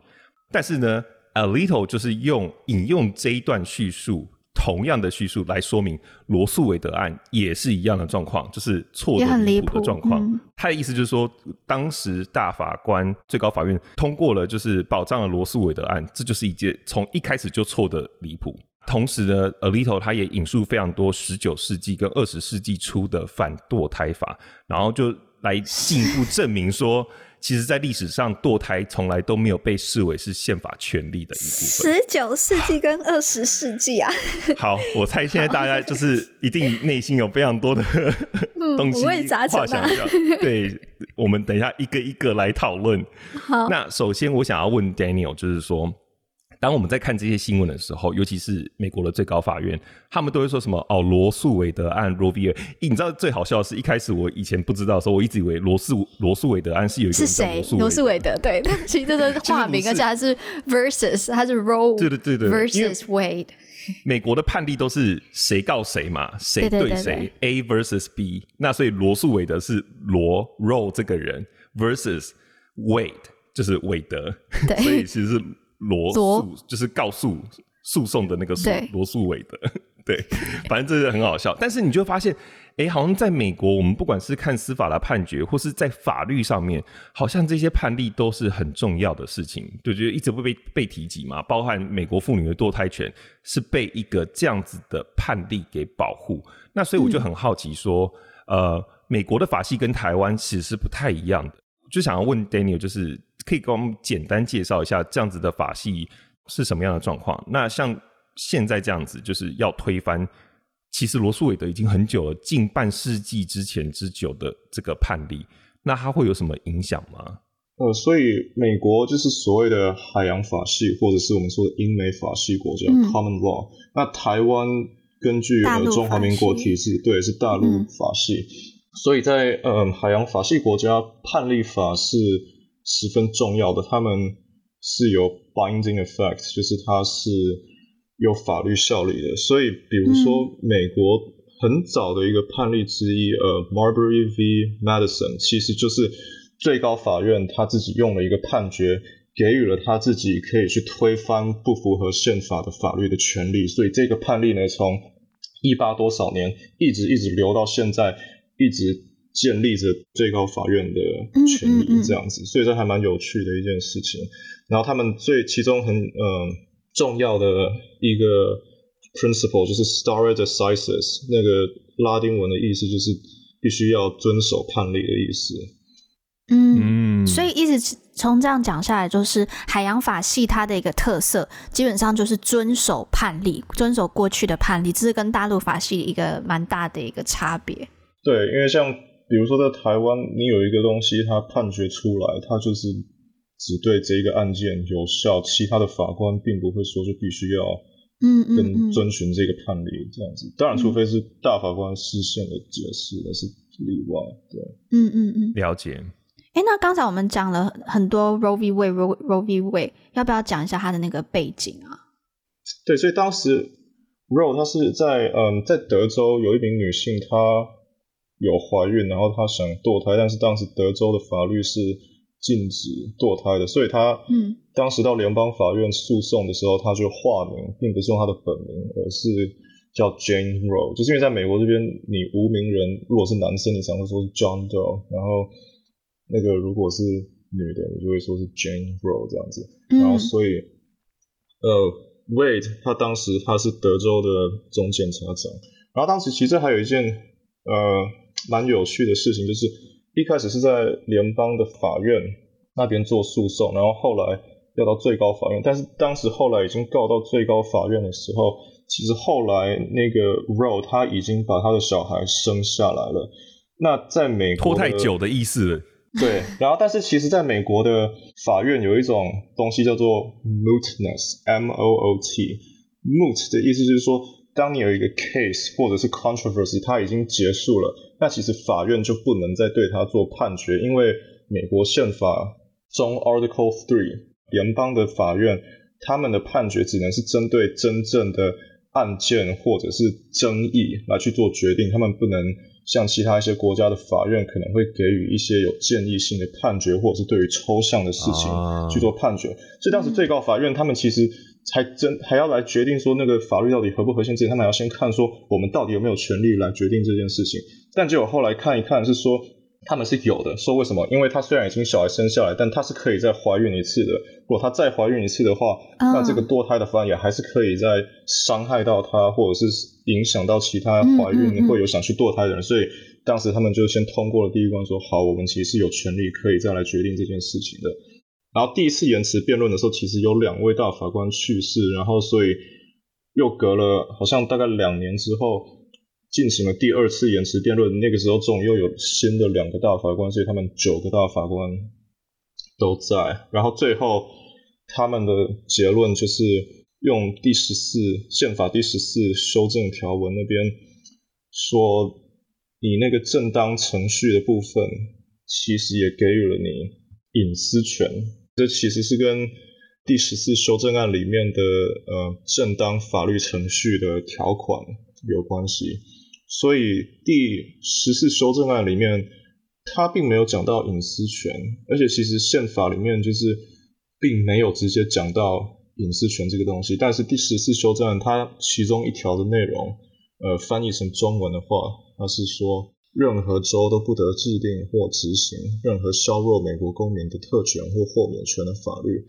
但是呢，Alito 就是用引用这一段叙述，同样的叙述来说明罗素韦德案也是一样的状况，就是错的离谱的状况。嗯、他的意思就是说，当时大法官最高法院通过了，就是保障了罗素韦德案，这就是一件从一开始就错的离谱。同时呢，Alito 他也引述非常多十九世纪跟二十世纪初的反堕胎法，然后就来进一步证明说。其实，在历史上，堕胎从来都没有被视为是宪法权利的一部分。十九世纪跟二十世纪啊，[laughs] 好，我猜现在大家就是一定内心有非常多的 [laughs] 东西，话想要。对，我们等一下一个一个来讨论。好，那首先我想要问 Daniel，就是说。当我们在看这些新闻的时候，尤其是美国的最高法院，他们都会说什么？哦，罗素韦德案 （Roe v. Wade）。你知道最好笑的是，一开始我以前不知道的时候，我一直以为罗素罗素韦德案是有一个是谁？罗素韦德对，[laughs] 但其实这是化名，而且它是 versus，它是 Roe 对对对对 versus Wade。美国的判例都是谁告谁嘛，谁对谁，A versus B。那所以罗素韦德是罗 Roe 这个人 versus Wade，就是韦德，[laughs] 所以其实是。罗诉就是告诉诉讼的那个诉，罗素伟的，[laughs] 对，[laughs] 反正这是很好笑。但是你就会发现，哎、欸，好像在美国，我们不管是看司法的判决，或是在法律上面，好像这些判例都是很重要的事情，就觉得一直会被被提及嘛。包含美国妇女的堕胎权是被一个这样子的判例给保护。那所以我就很好奇说，嗯、呃，美国的法系跟台湾其实是不太一样的，就想要问 Daniel，就是。可以给我们简单介绍一下这样子的法系是什么样的状况？那像现在这样子，就是要推翻，其实罗素韦德已经很久了，近半世纪之前之久的这个判例，那它会有什么影响吗？呃，所以美国就是所谓的海洋法系，或者是我们说的英美法系国家、嗯、（Common Law）。那台湾根据呃中华民国体制，对，是大陆法系。嗯、所以在呃海洋法系国家，判例法是。十分重要的，他们是有 binding effect，就是它是有法律效力的。所以，比如说美国很早的一个判例之一，呃，Marbury v. Madison，其实就是最高法院他自己用了一个判决，给予了他自己可以去推翻不符合宪法的法律的权利。所以，这个判例呢，从一八多少年一直一直留到现在，一直。建立着最高法院的权利，这样子，嗯嗯嗯，所以这还蛮有趣的一件事情。然后他们最其中很嗯、呃、重要的一个 principle 就是 stare decisis，那个拉丁文的意思就是必须要遵守判例的意思。嗯，所以一直从这样讲下来，就是海洋法系它的一个特色，基本上就是遵守判例，遵守过去的判例，这是跟大陆法系一个蛮大的一个差别。对，因为像。比如说，在台湾，你有一个东西，它判决出来，它就是只对这一个案件有效，其他的法官并不会说就必须要，嗯嗯，跟遵循这个判例这样子。当然，除非是大法官释宪的解释，那是例外。对，嗯嗯嗯，了解。哎，那刚才我们讲了很多 Roe v. Wade，Roe Roe v. Wade，要不要讲一下它的那个背景啊？对，所以当时 Roe 他是在嗯，在德州有一名女性，她。有怀孕，然后她想堕胎，但是当时德州的法律是禁止堕胎的，所以她嗯，当时到联邦法院诉讼的时候，她就化名，并不是用她的本名，而是叫 Jane Roe，就是因为在美国这边，你无名人如果是男生，你常会说是 John Doe，然后那个如果是女的，你就会说是 Jane Roe 这样子，然后所以呃，Wade 他当时他是德州的总检察长，然后当时其实还有一件呃。蛮有趣的事情就是，一开始是在联邦的法院那边做诉讼，然后后来要到最高法院。但是当时后来已经告到最高法院的时候，其实后来那个 Roe 他已经把他的小孩生下来了，那在美国拖太久的意思。对，然后但是其实在美国的法院有一种东西叫做 mootness，m o o t，moot 的意思就是说，当你有一个 case 或者是 controversy，它已经结束了，那其实法院就不能再对他做判决，因为美国宪法中 Article Three 联邦的法院，他们的判决只能是针对真正的案件或者是争议来去做决定，他们不能。像其他一些国家的法院可能会给予一些有建议性的判决，或者是对于抽象的事情去做判决。啊、所以当时最高法院他们其实才真还要来决定说那个法律到底合不合宪之前，他们还要先看说我们到底有没有权利来决定这件事情。但结果后来看一看是说。他们是有的，说为什么？因为他虽然已经小孩生下来，但他是可以再怀孕一次的。如果他再怀孕一次的话，哦、那这个堕胎的方案也还是可以再伤害到他，或者是影响到其他怀孕会有想去堕胎的人。嗯嗯嗯、所以当时他们就先通过了第一关，说好，我们其实是有权利可以再来决定这件事情的。然后第一次延迟辩论的时候，其实有两位大法官去世，然后所以又隔了好像大概两年之后。进行了第二次延迟辩论，那个时候终于又有新的两个大法官，所以他们九个大法官都在。然后最后他们的结论就是用第十四宪法第十四修正条文那边说，你那个正当程序的部分其实也给予了你隐私权，这其实是跟第十四修正案里面的呃正当法律程序的条款有关系。所以第十四修正案里面，它并没有讲到隐私权，而且其实宪法里面就是并没有直接讲到隐私权这个东西。但是第十四修正案它其中一条的内容，呃，翻译成中文的话，它是说任何州都不得制定或执行任何削弱美国公民的特权或豁免权的法律，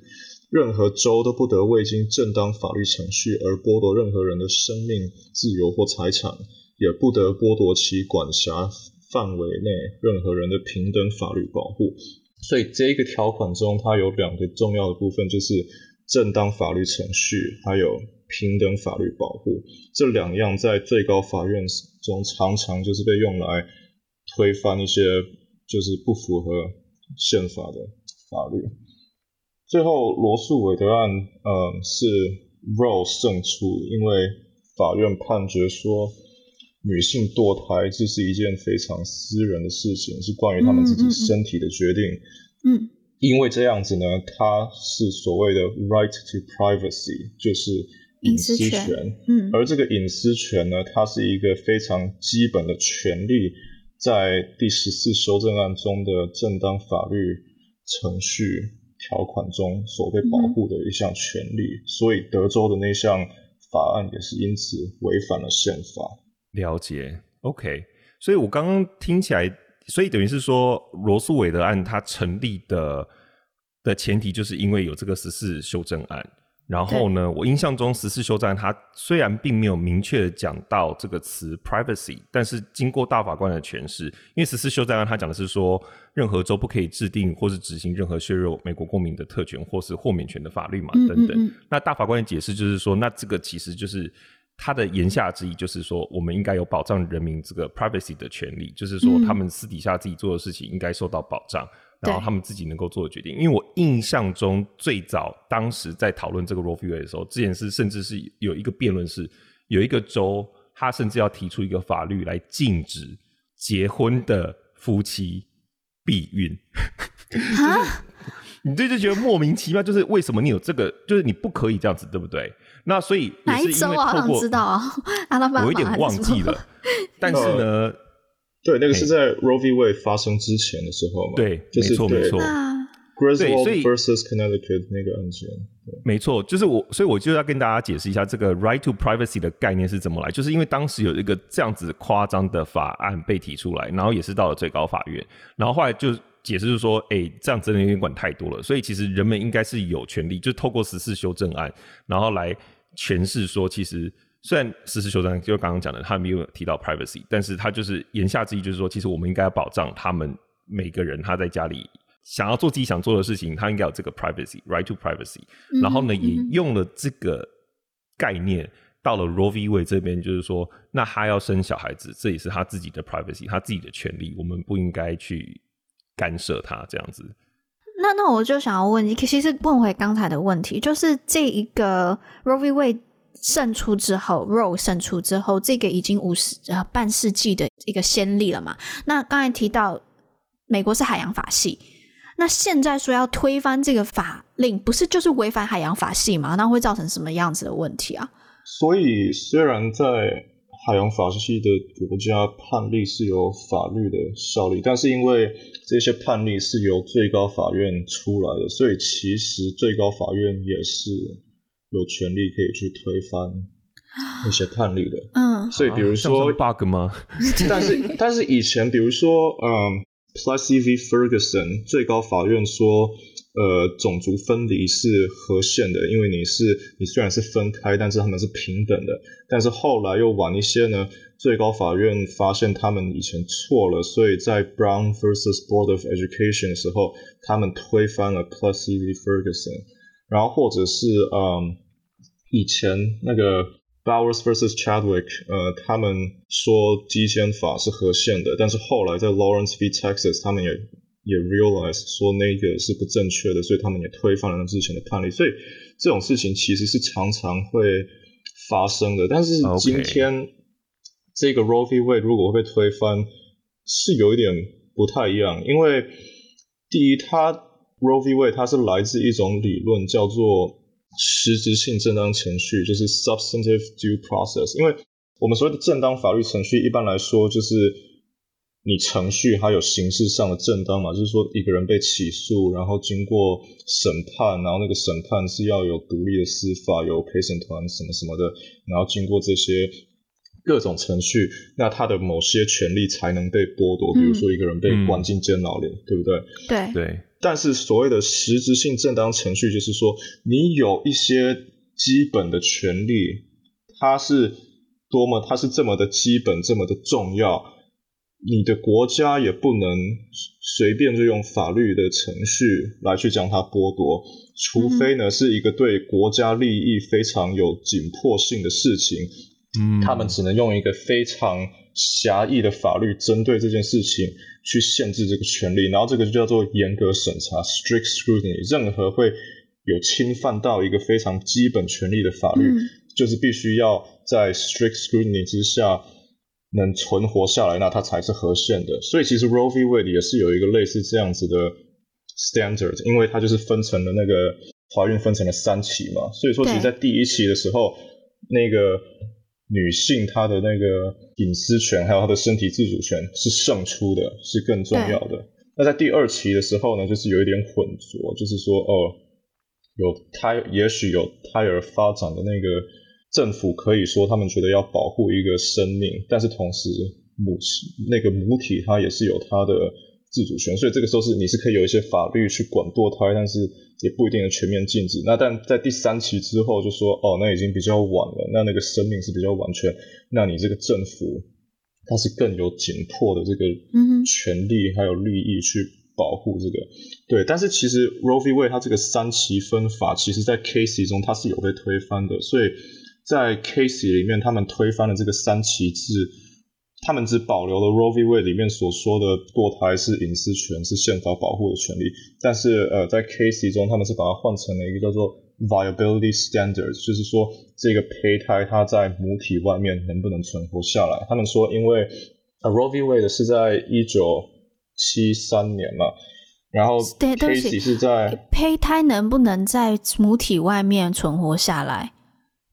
任何州都不得未经正当法律程序而剥夺任何人的生命、自由或财产。也不得剥夺其管辖范围内任何人的平等法律保护。所以这一个条款中，它有两个重要的部分，就是正当法律程序，还有平等法律保护。这两样在最高法院中常常就是被用来推翻一些就是不符合宪法的法律。最后，罗素韦德案，嗯，是 Roe 胜出，因为法院判决说。女性堕胎，这是一件非常私人的事情，是关于他们自己身体的决定。嗯，嗯，嗯，因为这样子呢，它是所谓的 right to privacy，就是隐私权。私权。嗯，而这个隐私权呢，它是一个非常基本的权利，在第十四修正案中的正当法律程序条款中所被保护的一项权利。嗯，所以德州的那项法案也是因此违反了宪法。了解，OK，所以我刚刚听起来，所以等于是说，罗素韦德案它成立的的前提，就是因为有这个十四修正案。然后呢，我印象中十四修正案它虽然并没有明确的讲到这个词 privacy，但是经过大法官的诠释，因为十四修正案它讲的是说，任何州不可以制定或是执行任何削弱美国公民的特权或是豁免权的法律嘛，等等。嗯嗯嗯。那大法官的解释就是说，那这个其实就是。他的言下之意就是说，我们应该有保障人民这个 privacy 的权利，就是说他们私底下自己做的事情应该受到保障，嗯、然后他们自己能够做的决定。因为我印象中最早当时在讨论这个 Roe v. Wade 的时候，之前是甚至是有一个辩论是，有一个州他甚至要提出一个法律来禁止结婚的夫妻避孕。[laughs] 就是你这就觉得莫名其妙，就是为什么你有这个，就是你不可以这样子，对不对？那所以也是因为透过，知道啊阿拉巴，我有点忘记了。但是呢，对，那个是在 Roe v. Wade 发生之前的时候嘛？对，没错没错。Griswold versus Connecticut 那个案件，没错，就是我，所以我就要跟大家解释一下这个 right to privacy 的概念是怎么来。就是因为当时有一个这样子夸张的法案被提出来，然后也是到了最高法院，然后后来就解释就是说，哎、欸，这样真的有点管太多了。所以其实人们应该是有权利，就透过十四修正案，然后来。诠释说，其实虽然十四修正就刚刚讲的，他没有提到 privacy，但是他就是言下之意就是说，其实我们应该要保障他们每个人他在家里想要做自己想做的事情，他应该有这个 privacy，right to privacy。然后呢，也用了这个概念到了 Roe v. Wade 这边，就是说，那他要生小孩子，这也是他自己的 privacy，他自己的权利，我们不应该去干涉他这样子。那那我就想要问你，其实问回刚才的问题，就是这一个 Roe v. Wade 胜出之后，Roe 胜出之后，这个已经五十呃半世纪的一个先例了嘛？那刚才提到美国是海洋法系。那现在说要推翻这个法令，不是就是违反海洋法系吗？那会造成什么样子的问题啊？所以，虽然在海洋法系的国家判例是有法律的效力，但是因为这些判例是由最高法院出来的，所以其实最高法院也是有权利可以去推翻那些判例的。嗯，所以比如说 bug 吗？[laughs] 但是但是以前，比如说，嗯。Plessy v. Ferguson 最高法院说，呃，种族分离是合宪的，因为你是你虽然是分开，但是他们是平等的。但是后来又晚一些呢，最高法院发现他们以前错了，所以在 Brown vs. Board of Education 的时候，他们推翻了 Plessy v. Ferguson。然后或者是嗯，以前那个。Bowers vs. Chadwick，呃，他们说基奸法是合宪的，但是后来在 Lawrence v. Texas，他们也也 realize 说那个是不正确的，所以他们也推翻了之前的判例。所以这种事情其实是常常会发生的。但是今天.这个 Roe v. Wade 如果会被推翻，是有一点不太一样，因为第一，它 Roe v. Wade 它是来自一种理论叫做。实质性正当程序就是 substantive due process，因为我们所谓的正当法律程序，一般来说就是你程序还有形式上的正当嘛，就是说一个人被起诉，然后经过审判，然后那个审判是要有独立的司法，有陪审团什么什么的，然后经过这些各种程序，那他的某些权利才能被剥夺，比如说一个人被关进监牢里，嗯、对不对？对对。但是所谓的实质性正当程序，就是说你有一些基本的权利，它是多么，它是这么的基本，这么的重要，你的国家也不能随便就用法律的程序来去将它剥夺，除非呢是一个对国家利益非常有紧迫性的事情，嗯，他们只能用一个非常狭义的法律针对这件事情。去限制这个权利，然后这个就叫做严格审查 （strict scrutiny）。任何会有侵犯到一个非常基本权利的法律，嗯、就是必须要在 strict scrutiny 之下能存活下来，那它才是合宪的。所以其实 Roe v. Wade 也是有一个类似这样子的 standard，因为它就是分成了那个怀孕分成了三期嘛，所以说其实在第一期的时候，那个。女性她的那个隐私权，还有她的身体自主权是胜出的，是更重要的。那在第二期的时候呢，就是有一点混浊，就是说哦，有胎，也许有胎儿发展的那个政府可以说他们觉得要保护一个生命，但是同时母那个母体它也是有它的自主权，所以这个时候是你是可以有一些法律去管堕胎，但是。也不一定能全面禁止。那但在第三期之后，就说哦，那已经比较晚了。那那个生命是比较完全。那你这个政府，它是更有紧迫的这个权利还有利益去保护这个。对，但是其实 Roe v. Wade 它这个三期分法，其实在 Casey 中它是有被推翻的。所以在 Casey 里面，他们推翻了这个三期制。他们只保留了 Roe v. Wade 里面所说的堕胎是隐私权，是宪法保护的权利。但是，呃，在 Casey 中，他们是把它换成了一个叫做 Viability Standards，就是说这个胚胎它在母体外面能不能存活下来。他们说，因为 Roe v. Wade 是在一九七三年嘛，然后 Casey 是在胚胎能不能在母体外面存活下来？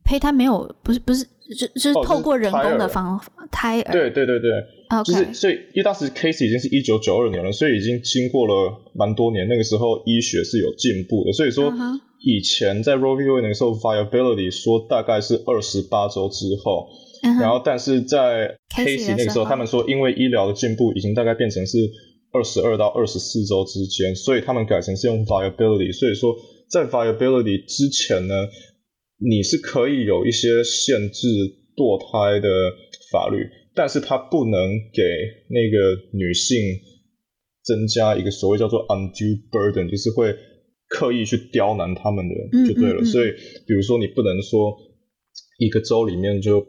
胚胎没有，不是不是。就就是透过人工的方法，哦、胎儿。对对对对，Okay. 就是所以，因为当时 case 已经是一九九二年了，所以已经经过了蛮多年。那个时候医学是有进步的，所以说以前在 Roe v. Wade 那个时候 viability 说大概是二十八周之后，uh. 然后但是在 case 那个时候，他们说因为医疗的进步，已经大概变成是二十二到二十四周之间，所以他们改成是用 viability。所以说在 viability 之前呢。你是可以有一些限制堕胎的法律，但是它不能给那个女性增加一个所谓叫做 undue burden，就是会刻意去刁难他们的，就对了。嗯嗯嗯。所以，比如说你不能说一个州里面就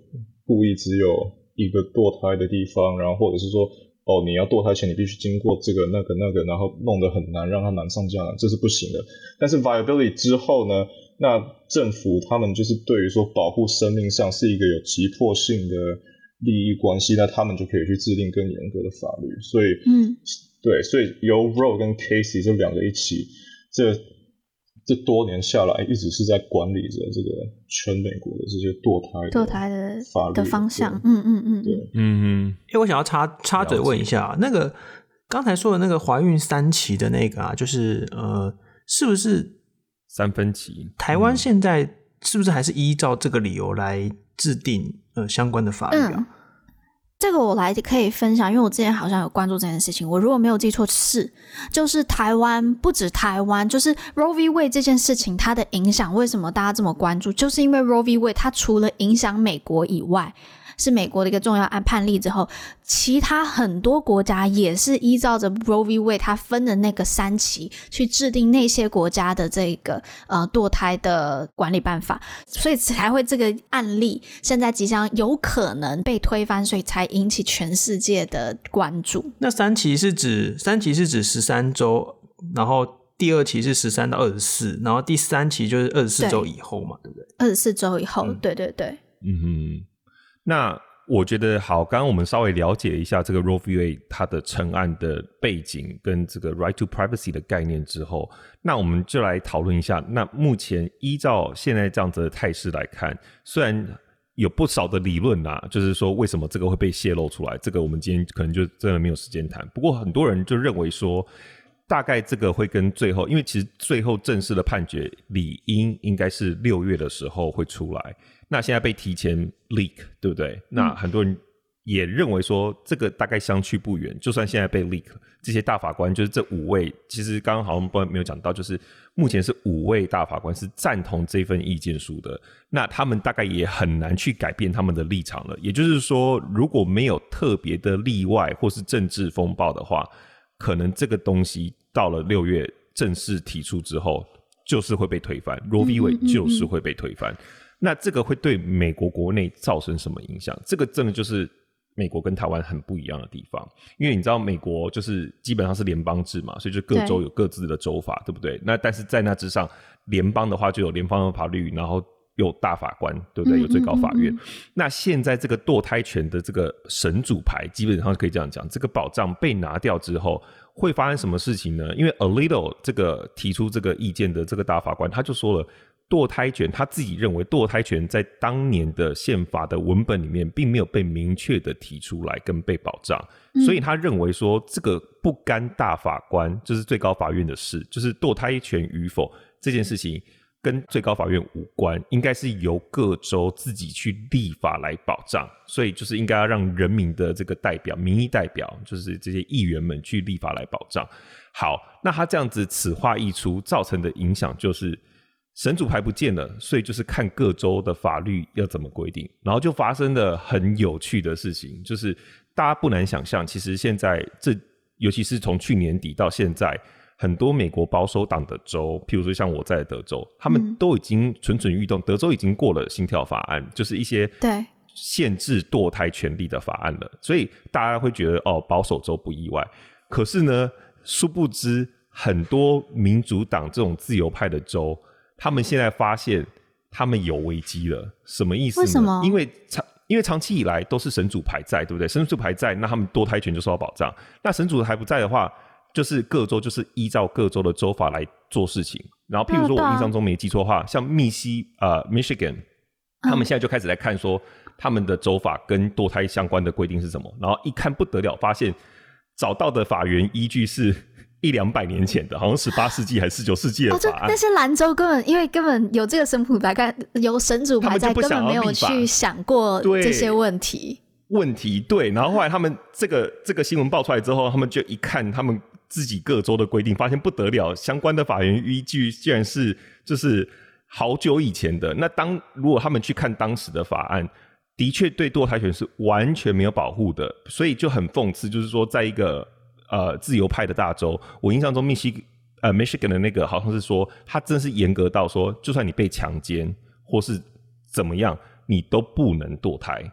故意只有一个堕胎的地方，然后或者是说，哦，你要堕胎前你必须经过这个那个那个，然后弄得很难，让它难上加难，这是不行的。但是 viability 之后呢，那政府他们就是对于说保护生命上是一个有急迫性的利益关系，那他们就可以去制定更严格的法律。所以，嗯，对，所以由 Roe 跟 Casey 这两个一起，这这多年下来一直是在管理着这个全美国的这些堕胎堕胎的法律的方向。嗯嗯嗯，对，嗯嗯。因为我想要插插嘴问一下，那个刚才说的那个怀孕三期的那个啊，就是呃，是不是三分期？台湾现在是不是还是依照这个理由来制定？呃，相关的法律啊，嗯，这个我来可以分享，因为我之前好像有关注这件事情。我如果没有记错，是就是台湾不止台湾，就是 Roe v. Wade 这件事情它的影响，为什么大家这么关注？就是因为 Roe v. Wade 它除了影响美国以外。是美国的一个重要案判例之后，其他很多国家也是依照着 Roe v. Wade 它分的那个三期去制定那些国家的这个呃堕胎的管理办法，所以才会这个案例现在即将有可能被推翻，所以才引起全世界的关注。那三期是指三期是指十三周，然后第二期是十三到二十四，然后第三期就是二十四周以后嘛，对，对不对？二十四周以后，嗯、对对对，嗯哼。那我觉得好，刚刚我们稍微了解一下这个 Roe v. A. 它的成案的背景跟这个 right to privacy 的概念之后，那我们就来讨论一下。那目前依照现在这样子的态势来看，虽然有不少的理论啊，就是说为什么这个会被泄露出来，这个我们今天可能就真的没有时间谈。不过很多人就认为说，大概这个会跟最后，因为其实最后正式的判决理应应该是六月的时候会出来。那现在被提前 leak，对不对？那很多人也认为说，这个大概相去不远。就算现在被 leak，这些大法官就是这五位，其实刚刚好像不没有讲到，就是目前是五位大法官是赞同这份意见书的。那他们大概也很难去改变他们的立场了。也就是说，如果没有特别的例外或是政治风暴的话，可能这个东西到了六月正式提出之后，就是会被推翻。Roe v. Wade 就是会被推翻。那这个会对美国国内造成什么影响？这个真的就是美国跟台湾很不一样的地方，因为你知道美国就是基本上是联邦制嘛，所以就各州有各自的州法，对，对不对？那但是在那之上，联邦的话就有联邦的法律，然后有大法官，对不对？有最高法院。嗯嗯嗯嗯。那现在这个堕胎权的这个神主牌，基本上可以这样讲，这个保障被拿掉之后，会发生什么事情呢？因为 A little 这个提出这个意见的这个大法官，他就说了。堕胎权，他自己认为堕胎权在当年的宪法的文本里面，并没有被明确的提出来跟被保障，嗯，所以他认为说这个不干大法官就是最高法院的事，就是堕胎权与否这件事情跟最高法院无关，应该是由各州自己去立法来保障，所以就是应该要让人民的这个代表、民意代表，就是这些议员们去立法来保障。好，那他这样子此话一出，造成的影响就是。神主牌不见了，所以就是看各州的法律要怎么规定，然后就发生了很有趣的事情，就是大家不难想象，其实现在这，尤其是从去年底到现在，很多美国保守党的州，譬如说像我在德州，他们都已经蠢蠢欲动，德州已经过了心跳法案，就是一些对限制堕胎权利的法案了，所以大家会觉得哦，保守州不意外，可是呢，殊不知很多民主党这种自由派的州。他们现在发现他们有危机了，什么意思呢？为什么？因为长因为长期以来都是神主牌在，对不对？神主牌在，那他们堕胎权就受到保障。那神主还不在的话，就是各州就是依照各州的州法来做事情。然后，譬如说我印象中没记错的话，像密西呃 Michigan，他们现在就开始来看说他们的州法跟堕胎相关的规定是什么。然后一看不得了，发现找到的法源依据是。一两百年前的，好像十八世纪还是十九世纪的法案。但是兰州根本因为根本有这个神主牌，有神主牌在，根本没有去想过这些问题。问题对，然后后来他们这个这个新闻爆出来之后，他们就一看他们自己各州的规定，发现不得了，相关的法源依据竟然是就是好久以前的。那当如果他们去看当时的法案，的确对堕胎权是完全没有保护的，所以就很讽刺，就是说在一个。呃，自由派的大州，我印象中密西呃，Michigan 的那个好像是说，他真是严格到说，就算你被强奸或是怎么样，你都不能堕胎，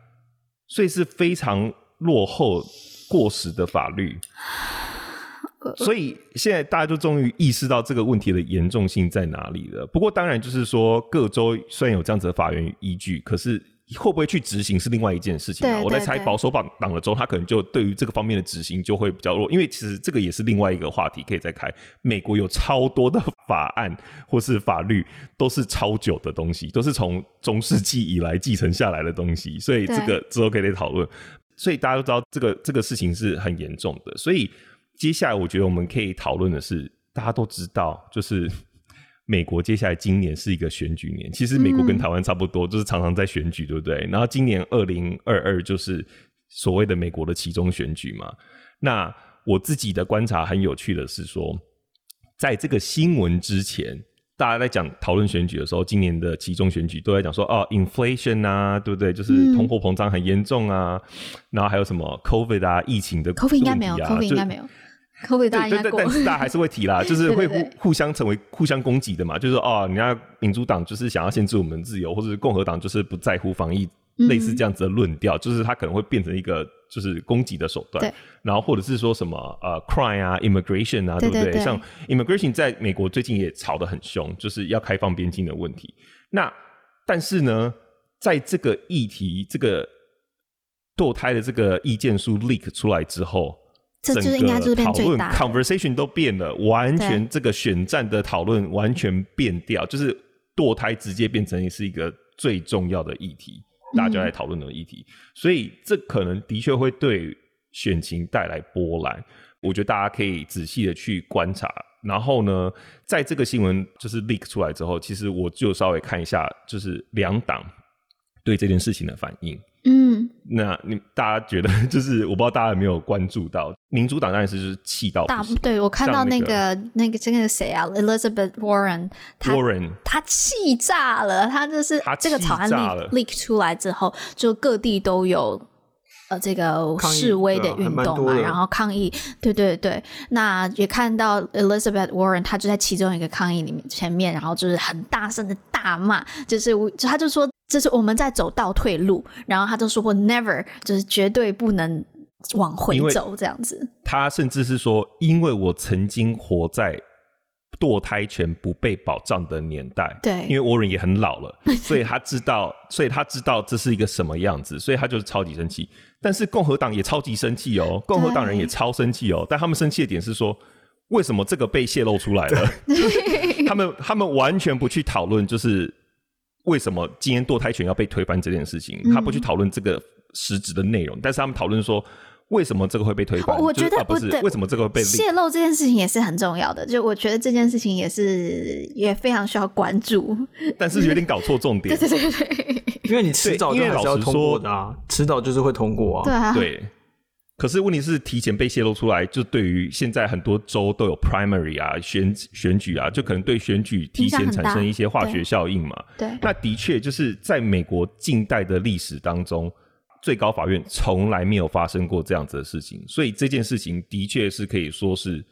所以是非常落后、过时的法律。所以现在大家就终于意识到这个问题的严重性在哪里了。不过当然就是说，各州虽然有这样子的法源依据，可是会不会去执行是另外一件事情。我在猜保守党党了之后，他可能就对于这个方面的执行就会比较弱，因为其实这个也是另外一个话题可以再开。美国有超多的法案或是法律都是超久的东西，都是从中世纪以来继承下来的东西，所以这个之后可以再讨论。所以大家都知道这个这个事情是很严重的，所以。接下来，我觉得我们可以讨论的是，大家都知道，就是美国接下来今年是一个选举年。其实美国跟台湾差不多，就是常常在选举，对不对？然后今年二零二二就是所谓的美国的其中选举嘛。那我自己的观察很有趣的是说，在这个新闻之前，大家在讲讨论选举的时候，今年的其中选举都在讲说，哦，inflation 啊，对不对？就是通货膨胀很严重啊。然后还有什么 COVID 啊，疫情的 COVID 应该没有，COVID 应该没有。对对对，但是大家还是会提啦，[laughs] 就是会互互相成为互相攻击的嘛，就是说哦，人家民主党就是想要限制我们自由，或者是共和党就是不在乎防疫，嗯、类似这样子的论调，就是它可能会变成一个就是攻击的手段。对，然后或者是说什么呃，crime 啊，immigration 啊，对不对，像 immigration 在美国最近也吵得很凶，就是要开放边境的问题。那但是呢，在这个议题，这个堕胎的这个意见书 leak 出来之后。这就是应该就是变最大的。讨论，conversation 都变了，完全这个选战的讨论完全变掉，就是堕胎直接变成是一个最重要的议题，大家在讨论的议题，嗯、所以这可能的确会对选情带来波澜。我觉得大家可以仔细的去观察，然后呢，在这个新闻就是 leak 出来之后，其实我就稍微看一下，就是两党对这件事情的反应。嗯，那你大家觉得 [laughs] 就是我不知道大家有没有关注到，民主党当然是就是气到大，对我看到那个那个这个谁啊，Elizabeth Warren，他 Warren 他气炸了，他就是这个草案 leak 出来之后，就各地都有呃这个示威的运动嘛，然后抗议，对对对，那也看到 Elizabeth Warren，她就在其中一个抗议里面前面，然后就是很大声的大骂，就是他就说。这是我们在走倒退路，然后他就说过 never，就是绝对不能往回走这样子。他甚至是说，因为我曾经活在堕胎权不被保障的年代，对，因为 Warren 也很老了，[laughs] 所以他知道，所以他知道这是一个什么样子，所以他就是超级生气。但是共和党也超级生气哦，共和党人也超生气哦，但他们生气的点是说，为什么这个被泄露出来了？[laughs] 他们他们完全不去讨论，就是。为什么今天堕胎权要被推翻这件事情？他不去讨论这个实质的内容，嗯、但是他们讨论说，为什么这个会被推翻？我觉得、就是啊、不是为什么这个会被泄露这件事情也是很重要的。就我觉得这件事情也是也非常需要关注。但是有点搞错重点。[laughs] 对对对对，因为你迟早就还是要通过的啊，迟早就是会通过啊。对啊，对。可是问题是，提前被泄露出来，就对于现在很多州都有 primary 啊，选选举啊，就可能对选举提前产生一些化学效应嘛。对，那的确就是在美国近代的历史当中，最高法院从来没有发生过这样子的事情，所以这件事情的确是可以说是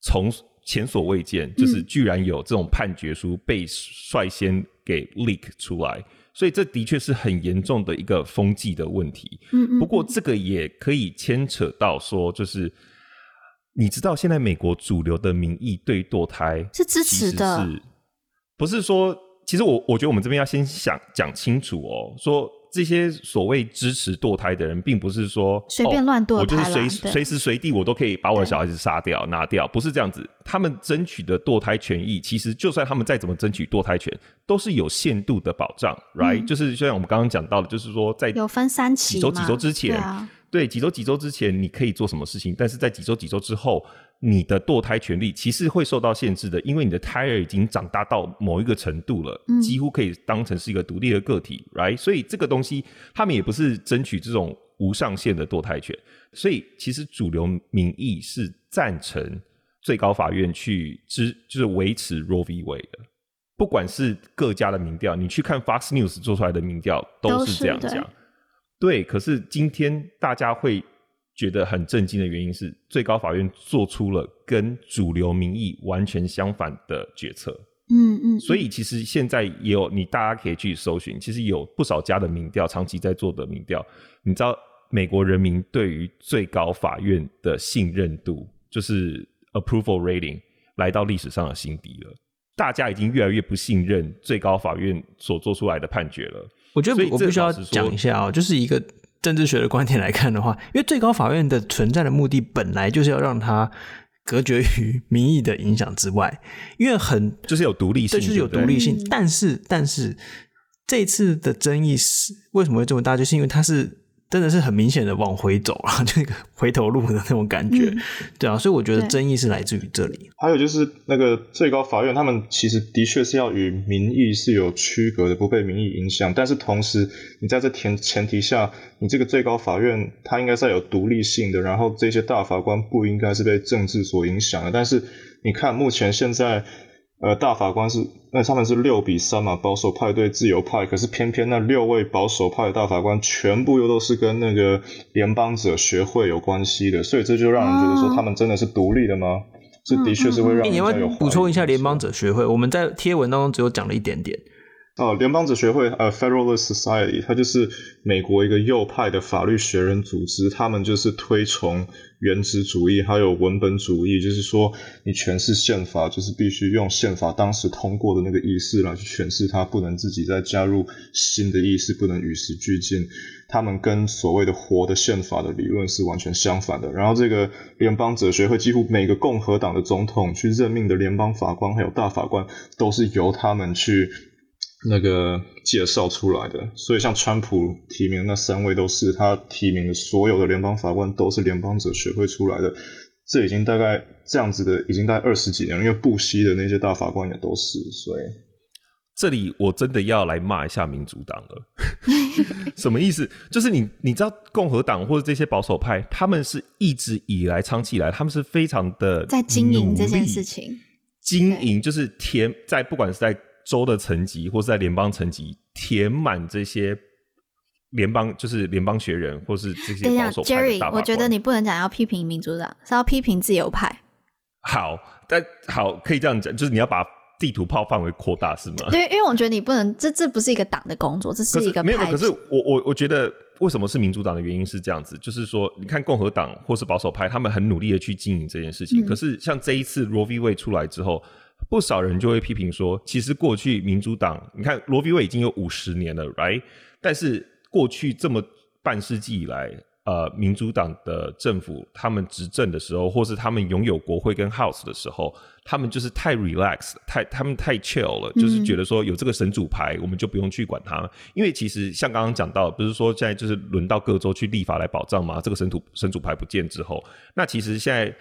从前所未见，就是居然有这种判决书被率先给 leak 出来。所以这的确是很严重的一个风纪的问题。嗯，嗯，不过这个也可以牵扯到说，就是你知道现在美国主流的民意对堕胎是支持的，不是说，其实我我觉得我们这边要先想讲清楚哦，说。这些所谓支持堕胎的人，并不是说随便乱堕胎，哦，我就是随随时随地我都可以把我的小孩子杀掉拿掉，不是这样子。他们争取的堕胎权益，其实就算他们再怎么争取堕胎权，都是有限度的保障，嗯，right？就是就像我们刚刚讲到的，就是说在有分三期，几周几周之前，对，几周几周之前你可以做什么事情，但是在几周几周之后。你的堕胎权利其实会受到限制的，因为你的胎儿已经长大到某一个程度了，嗯、几乎可以当成是一个独立的个体，right？所以这个东西他们也不是争取这种无上限的堕胎权，所以其实主流民意是赞成最高法院去支，就是维持 Roe v. Wade 的。不管是各家的民调，你去看 Fox News 做出来的民调都是这样讲，对。可是今天大家会。觉得很震惊的原因是，最高法院做出了跟主流民意完全相反的决策。嗯嗯。所以其实现在也有你大家可以去搜寻，其实有不少家的民调，长期在做的民调，你知道美国人民对于最高法院的信任度，就是 approval rating 来到历史上的新低了。大家已经越来越不信任最高法院所做出来的判决了。我觉得我必须要讲一下哦，就是一个政治学的观点来看的话，因为最高法院的存在的目的本来就是要让它隔绝于民意的影响之外，因为很就是有独立性，就是有独立性。但是，但是这次的争议是为什么会这么大？就是因为它是。真的是很明显的往回走啊，[laughs] 就那个回头路的那种感觉，嗯、对啊，所以我觉得争议是来自于这里。还有就是那个最高法院，他们其实的确是要与民意是有区隔的，不被民意影响。但是同时，你在这前前提下，你这个最高法院它应该是有独立性的，然后这些大法官不应该是被政治所影响的。但是你看，目前现在。呃，大法官是那他们是六比三嘛，保守派对自由派，可是偏偏那六位保守派的大法官全部又都是跟那个联邦者学会有关系的，所以这就让人觉得说他们真的是独立的吗？这的确是会让人有。你要补充一下联邦者学会，我们在贴文当中只有讲了一点点。哦，联邦者学会呃，Federalist Society，它就是美国一个右派的法律学人组织，他们就是推崇原子主义还有文本主义，就是说你诠释宪法就是必须用宪法当时通过的那个意思来去诠释它，不能自己再加入新的意思，不能与时俱进。他们跟所谓的活的宪法的理论是完全相反的。然后这个联邦者学会几乎每个共和党的总统去任命的联邦法官还有大法官，都是由他们去。那个介绍出来的，所以像川普提名那三位都是他提名的，所有的联邦法官都是联邦者学会出来的。这已经大概这样子的，已经大概二十几年了。因为布希的那些大法官也都是，所以这里我真的要来骂一下民主党了。[laughs] 什么意思？就是你你知道共和党或者这些保守派，他们是一直以来长期以来，他们是非常的在经营这件事情，经营就是填在不管是在。州的层级，或是在联邦层级填满这些联邦，就是联邦学人，或是这些。Jerry，我觉得你不能讲要批评民主党，是要批评自由派。好，但好可以这样讲，就是你要把地图炮范围扩大，是吗？对，因为我觉得你不能，这这不是一个党的工作，这是一个派。没有，可是我我我觉得为什么是民主党的原因是这样子，就是说，你看共和党或是保守派，他们很努力的去经营这件事情，嗯、可是像这一次 Roe v. Wade 出来之后。不少人就会批评说，其实过去民主党，你看罗比威已经有五十年了，right？但是过去这么半世纪以来，呃，民主党的政府他们执政的时候，或是他们拥有国会跟 House 的时候，他们就是太 relax，太他们太 chill 了，就是觉得说有这个神主牌，我们就不用去管它。因为其实像刚刚讲到，不是说现在就是轮到各州去立法来保障吗？这个神主神主牌不见之后，那其实现在。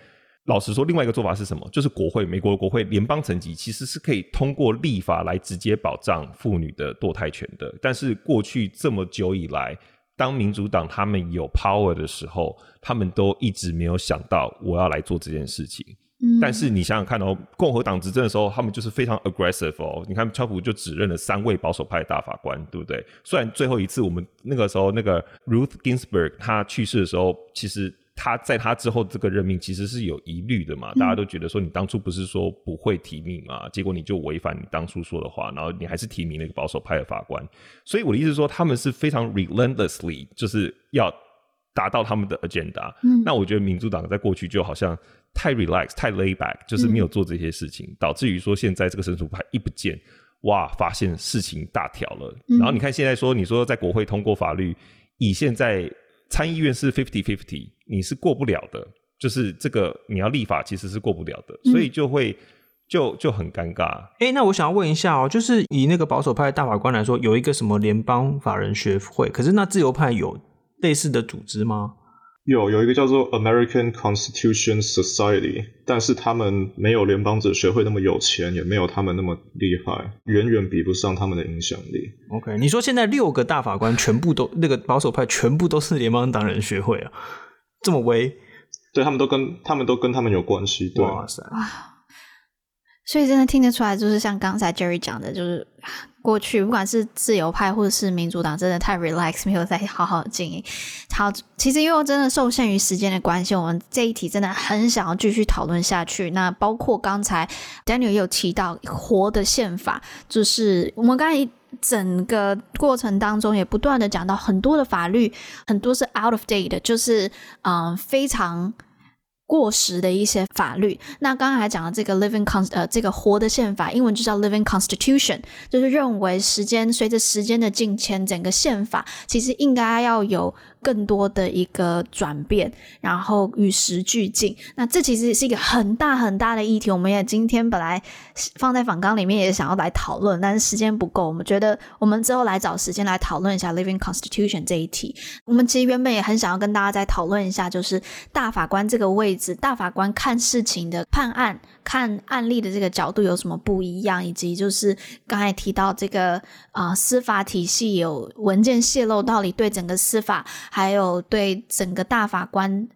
老实说，另外一个做法是什么？就是国会，美国的国会联邦层级其实是可以通过立法来直接保障妇女的堕胎权的。但是过去这么久以来，当民主党他们有 power 的时候，他们都一直没有想到我要来做这件事情。嗯。但是你想想看哦，共和党执政的时候，他们就是非常 aggressive 哦。你看，川普就指认了三位保守派大法官，对不对？虽然最后一次我们那个时候那个 Ruth Ginsburg 她去世的时候，其实。他在他之后这个任命其实是有疑虑的嘛？大家都觉得说，你当初不是说不会提名嘛？结果你就违反你当初说的话，然后你还是提名了一个保守派的法官。所以我的意思说，他们是非常 relentlessly 就是要达到他们的 agenda。嗯，那我觉得民主党在过去就好像太 relax、太 lay back，就是没有做这些事情，嗯、导致于说现在这个神主牌一不见，哇，发现事情大条了。然后你看现在说，你说在国会通过法律，以现在。参议院是 fifty fifty，你是过不了的，就是这个你要立法其实是过不了的，所以就会就就很尴尬。哎、欸，那我想要问一下哦，就是以那个保守派大法官来说，有一个什么联邦法人学会，可是那自由派有类似的组织吗？有有一个叫做 American Constitution Society，但是他们没有联邦者学会那么有钱，也没有他们那么厉害，远远比不上他们的影响力。OK，你说现在六个大法官全部都那个保守派全部都是联邦党人学会啊，这么威？对，他们都跟他们都跟他们有关系。对。哇塞！所以真的听得出来，就是像刚才 Jerry 讲的，就是过去不管是自由派或者是民主党，真的太 relax，没有再好好经营。好，其实因为真的受限于时间的关系，我们这一题真的很想要继续讨论下去。那包括刚才 Daniel 也有提到活的宪法，就是我们刚才整个过程当中也不断的讲到很多的法律，很多是 out of date，的就是嗯、非常。过时的一些法律，那刚刚还讲了这个 living con 呃，这个活的宪法，英文就叫 living constitution，就是认为时间随着时间的进迁，整个宪法其实应该要有。更多的一个转变，然后与时俱进。那这其实是一个很大很大的议题。我们也今天本来放在访纲里面也想要来讨论，但是时间不够。我们觉得我们之后来找时间来讨论一下 Living Constitution 这一题。我们其实原本也很想要跟大家再讨论一下，就是大法官这个位置，大法官看事情的判案。看案例的这个角度有什么不一样，以及就是刚才提到这个啊、司法体系有文件泄露，到底对整个司法还有对整个大法官。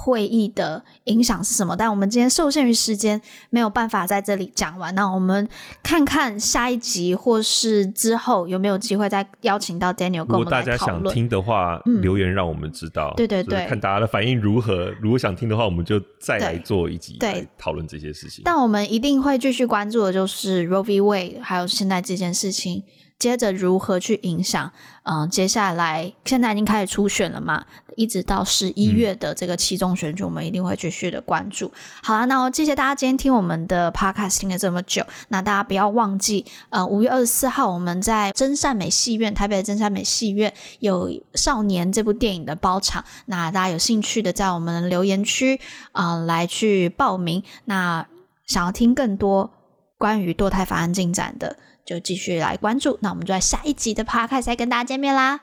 会议的影响是什么？但我们今天受限于时间，没有办法在这里讲完。那我们看看下一集或是之后有没有机会再邀请到 Daniel。如果大家想听的话，嗯、留言让我们知道。对对对，看大家的反应如何。如果想听的话，我们就再来做一集来讨论这些事情。但我们一定会继续关注的，就是 Roe v. Wade，还有现在这件事情。接着如何去影响？嗯、接下来现在已经开始初选了嘛，一直到十一月的这个期中选举，我们一定会继续的关注。好了，那我谢谢大家今天听我们的 podcast 听了这么久。那大家不要忘记，呃，五月二十四号我们在真善美戏院，台北的真善美戏院有《少年》这部电影的包场。那大家有兴趣的，在我们留言区啊、来去报名。那想要听更多关于堕胎法案进展的。就继续来关注，那我们就在下一集的 Podcast 再跟大家见面啦，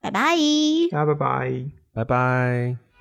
拜拜，大家拜拜，拜拜。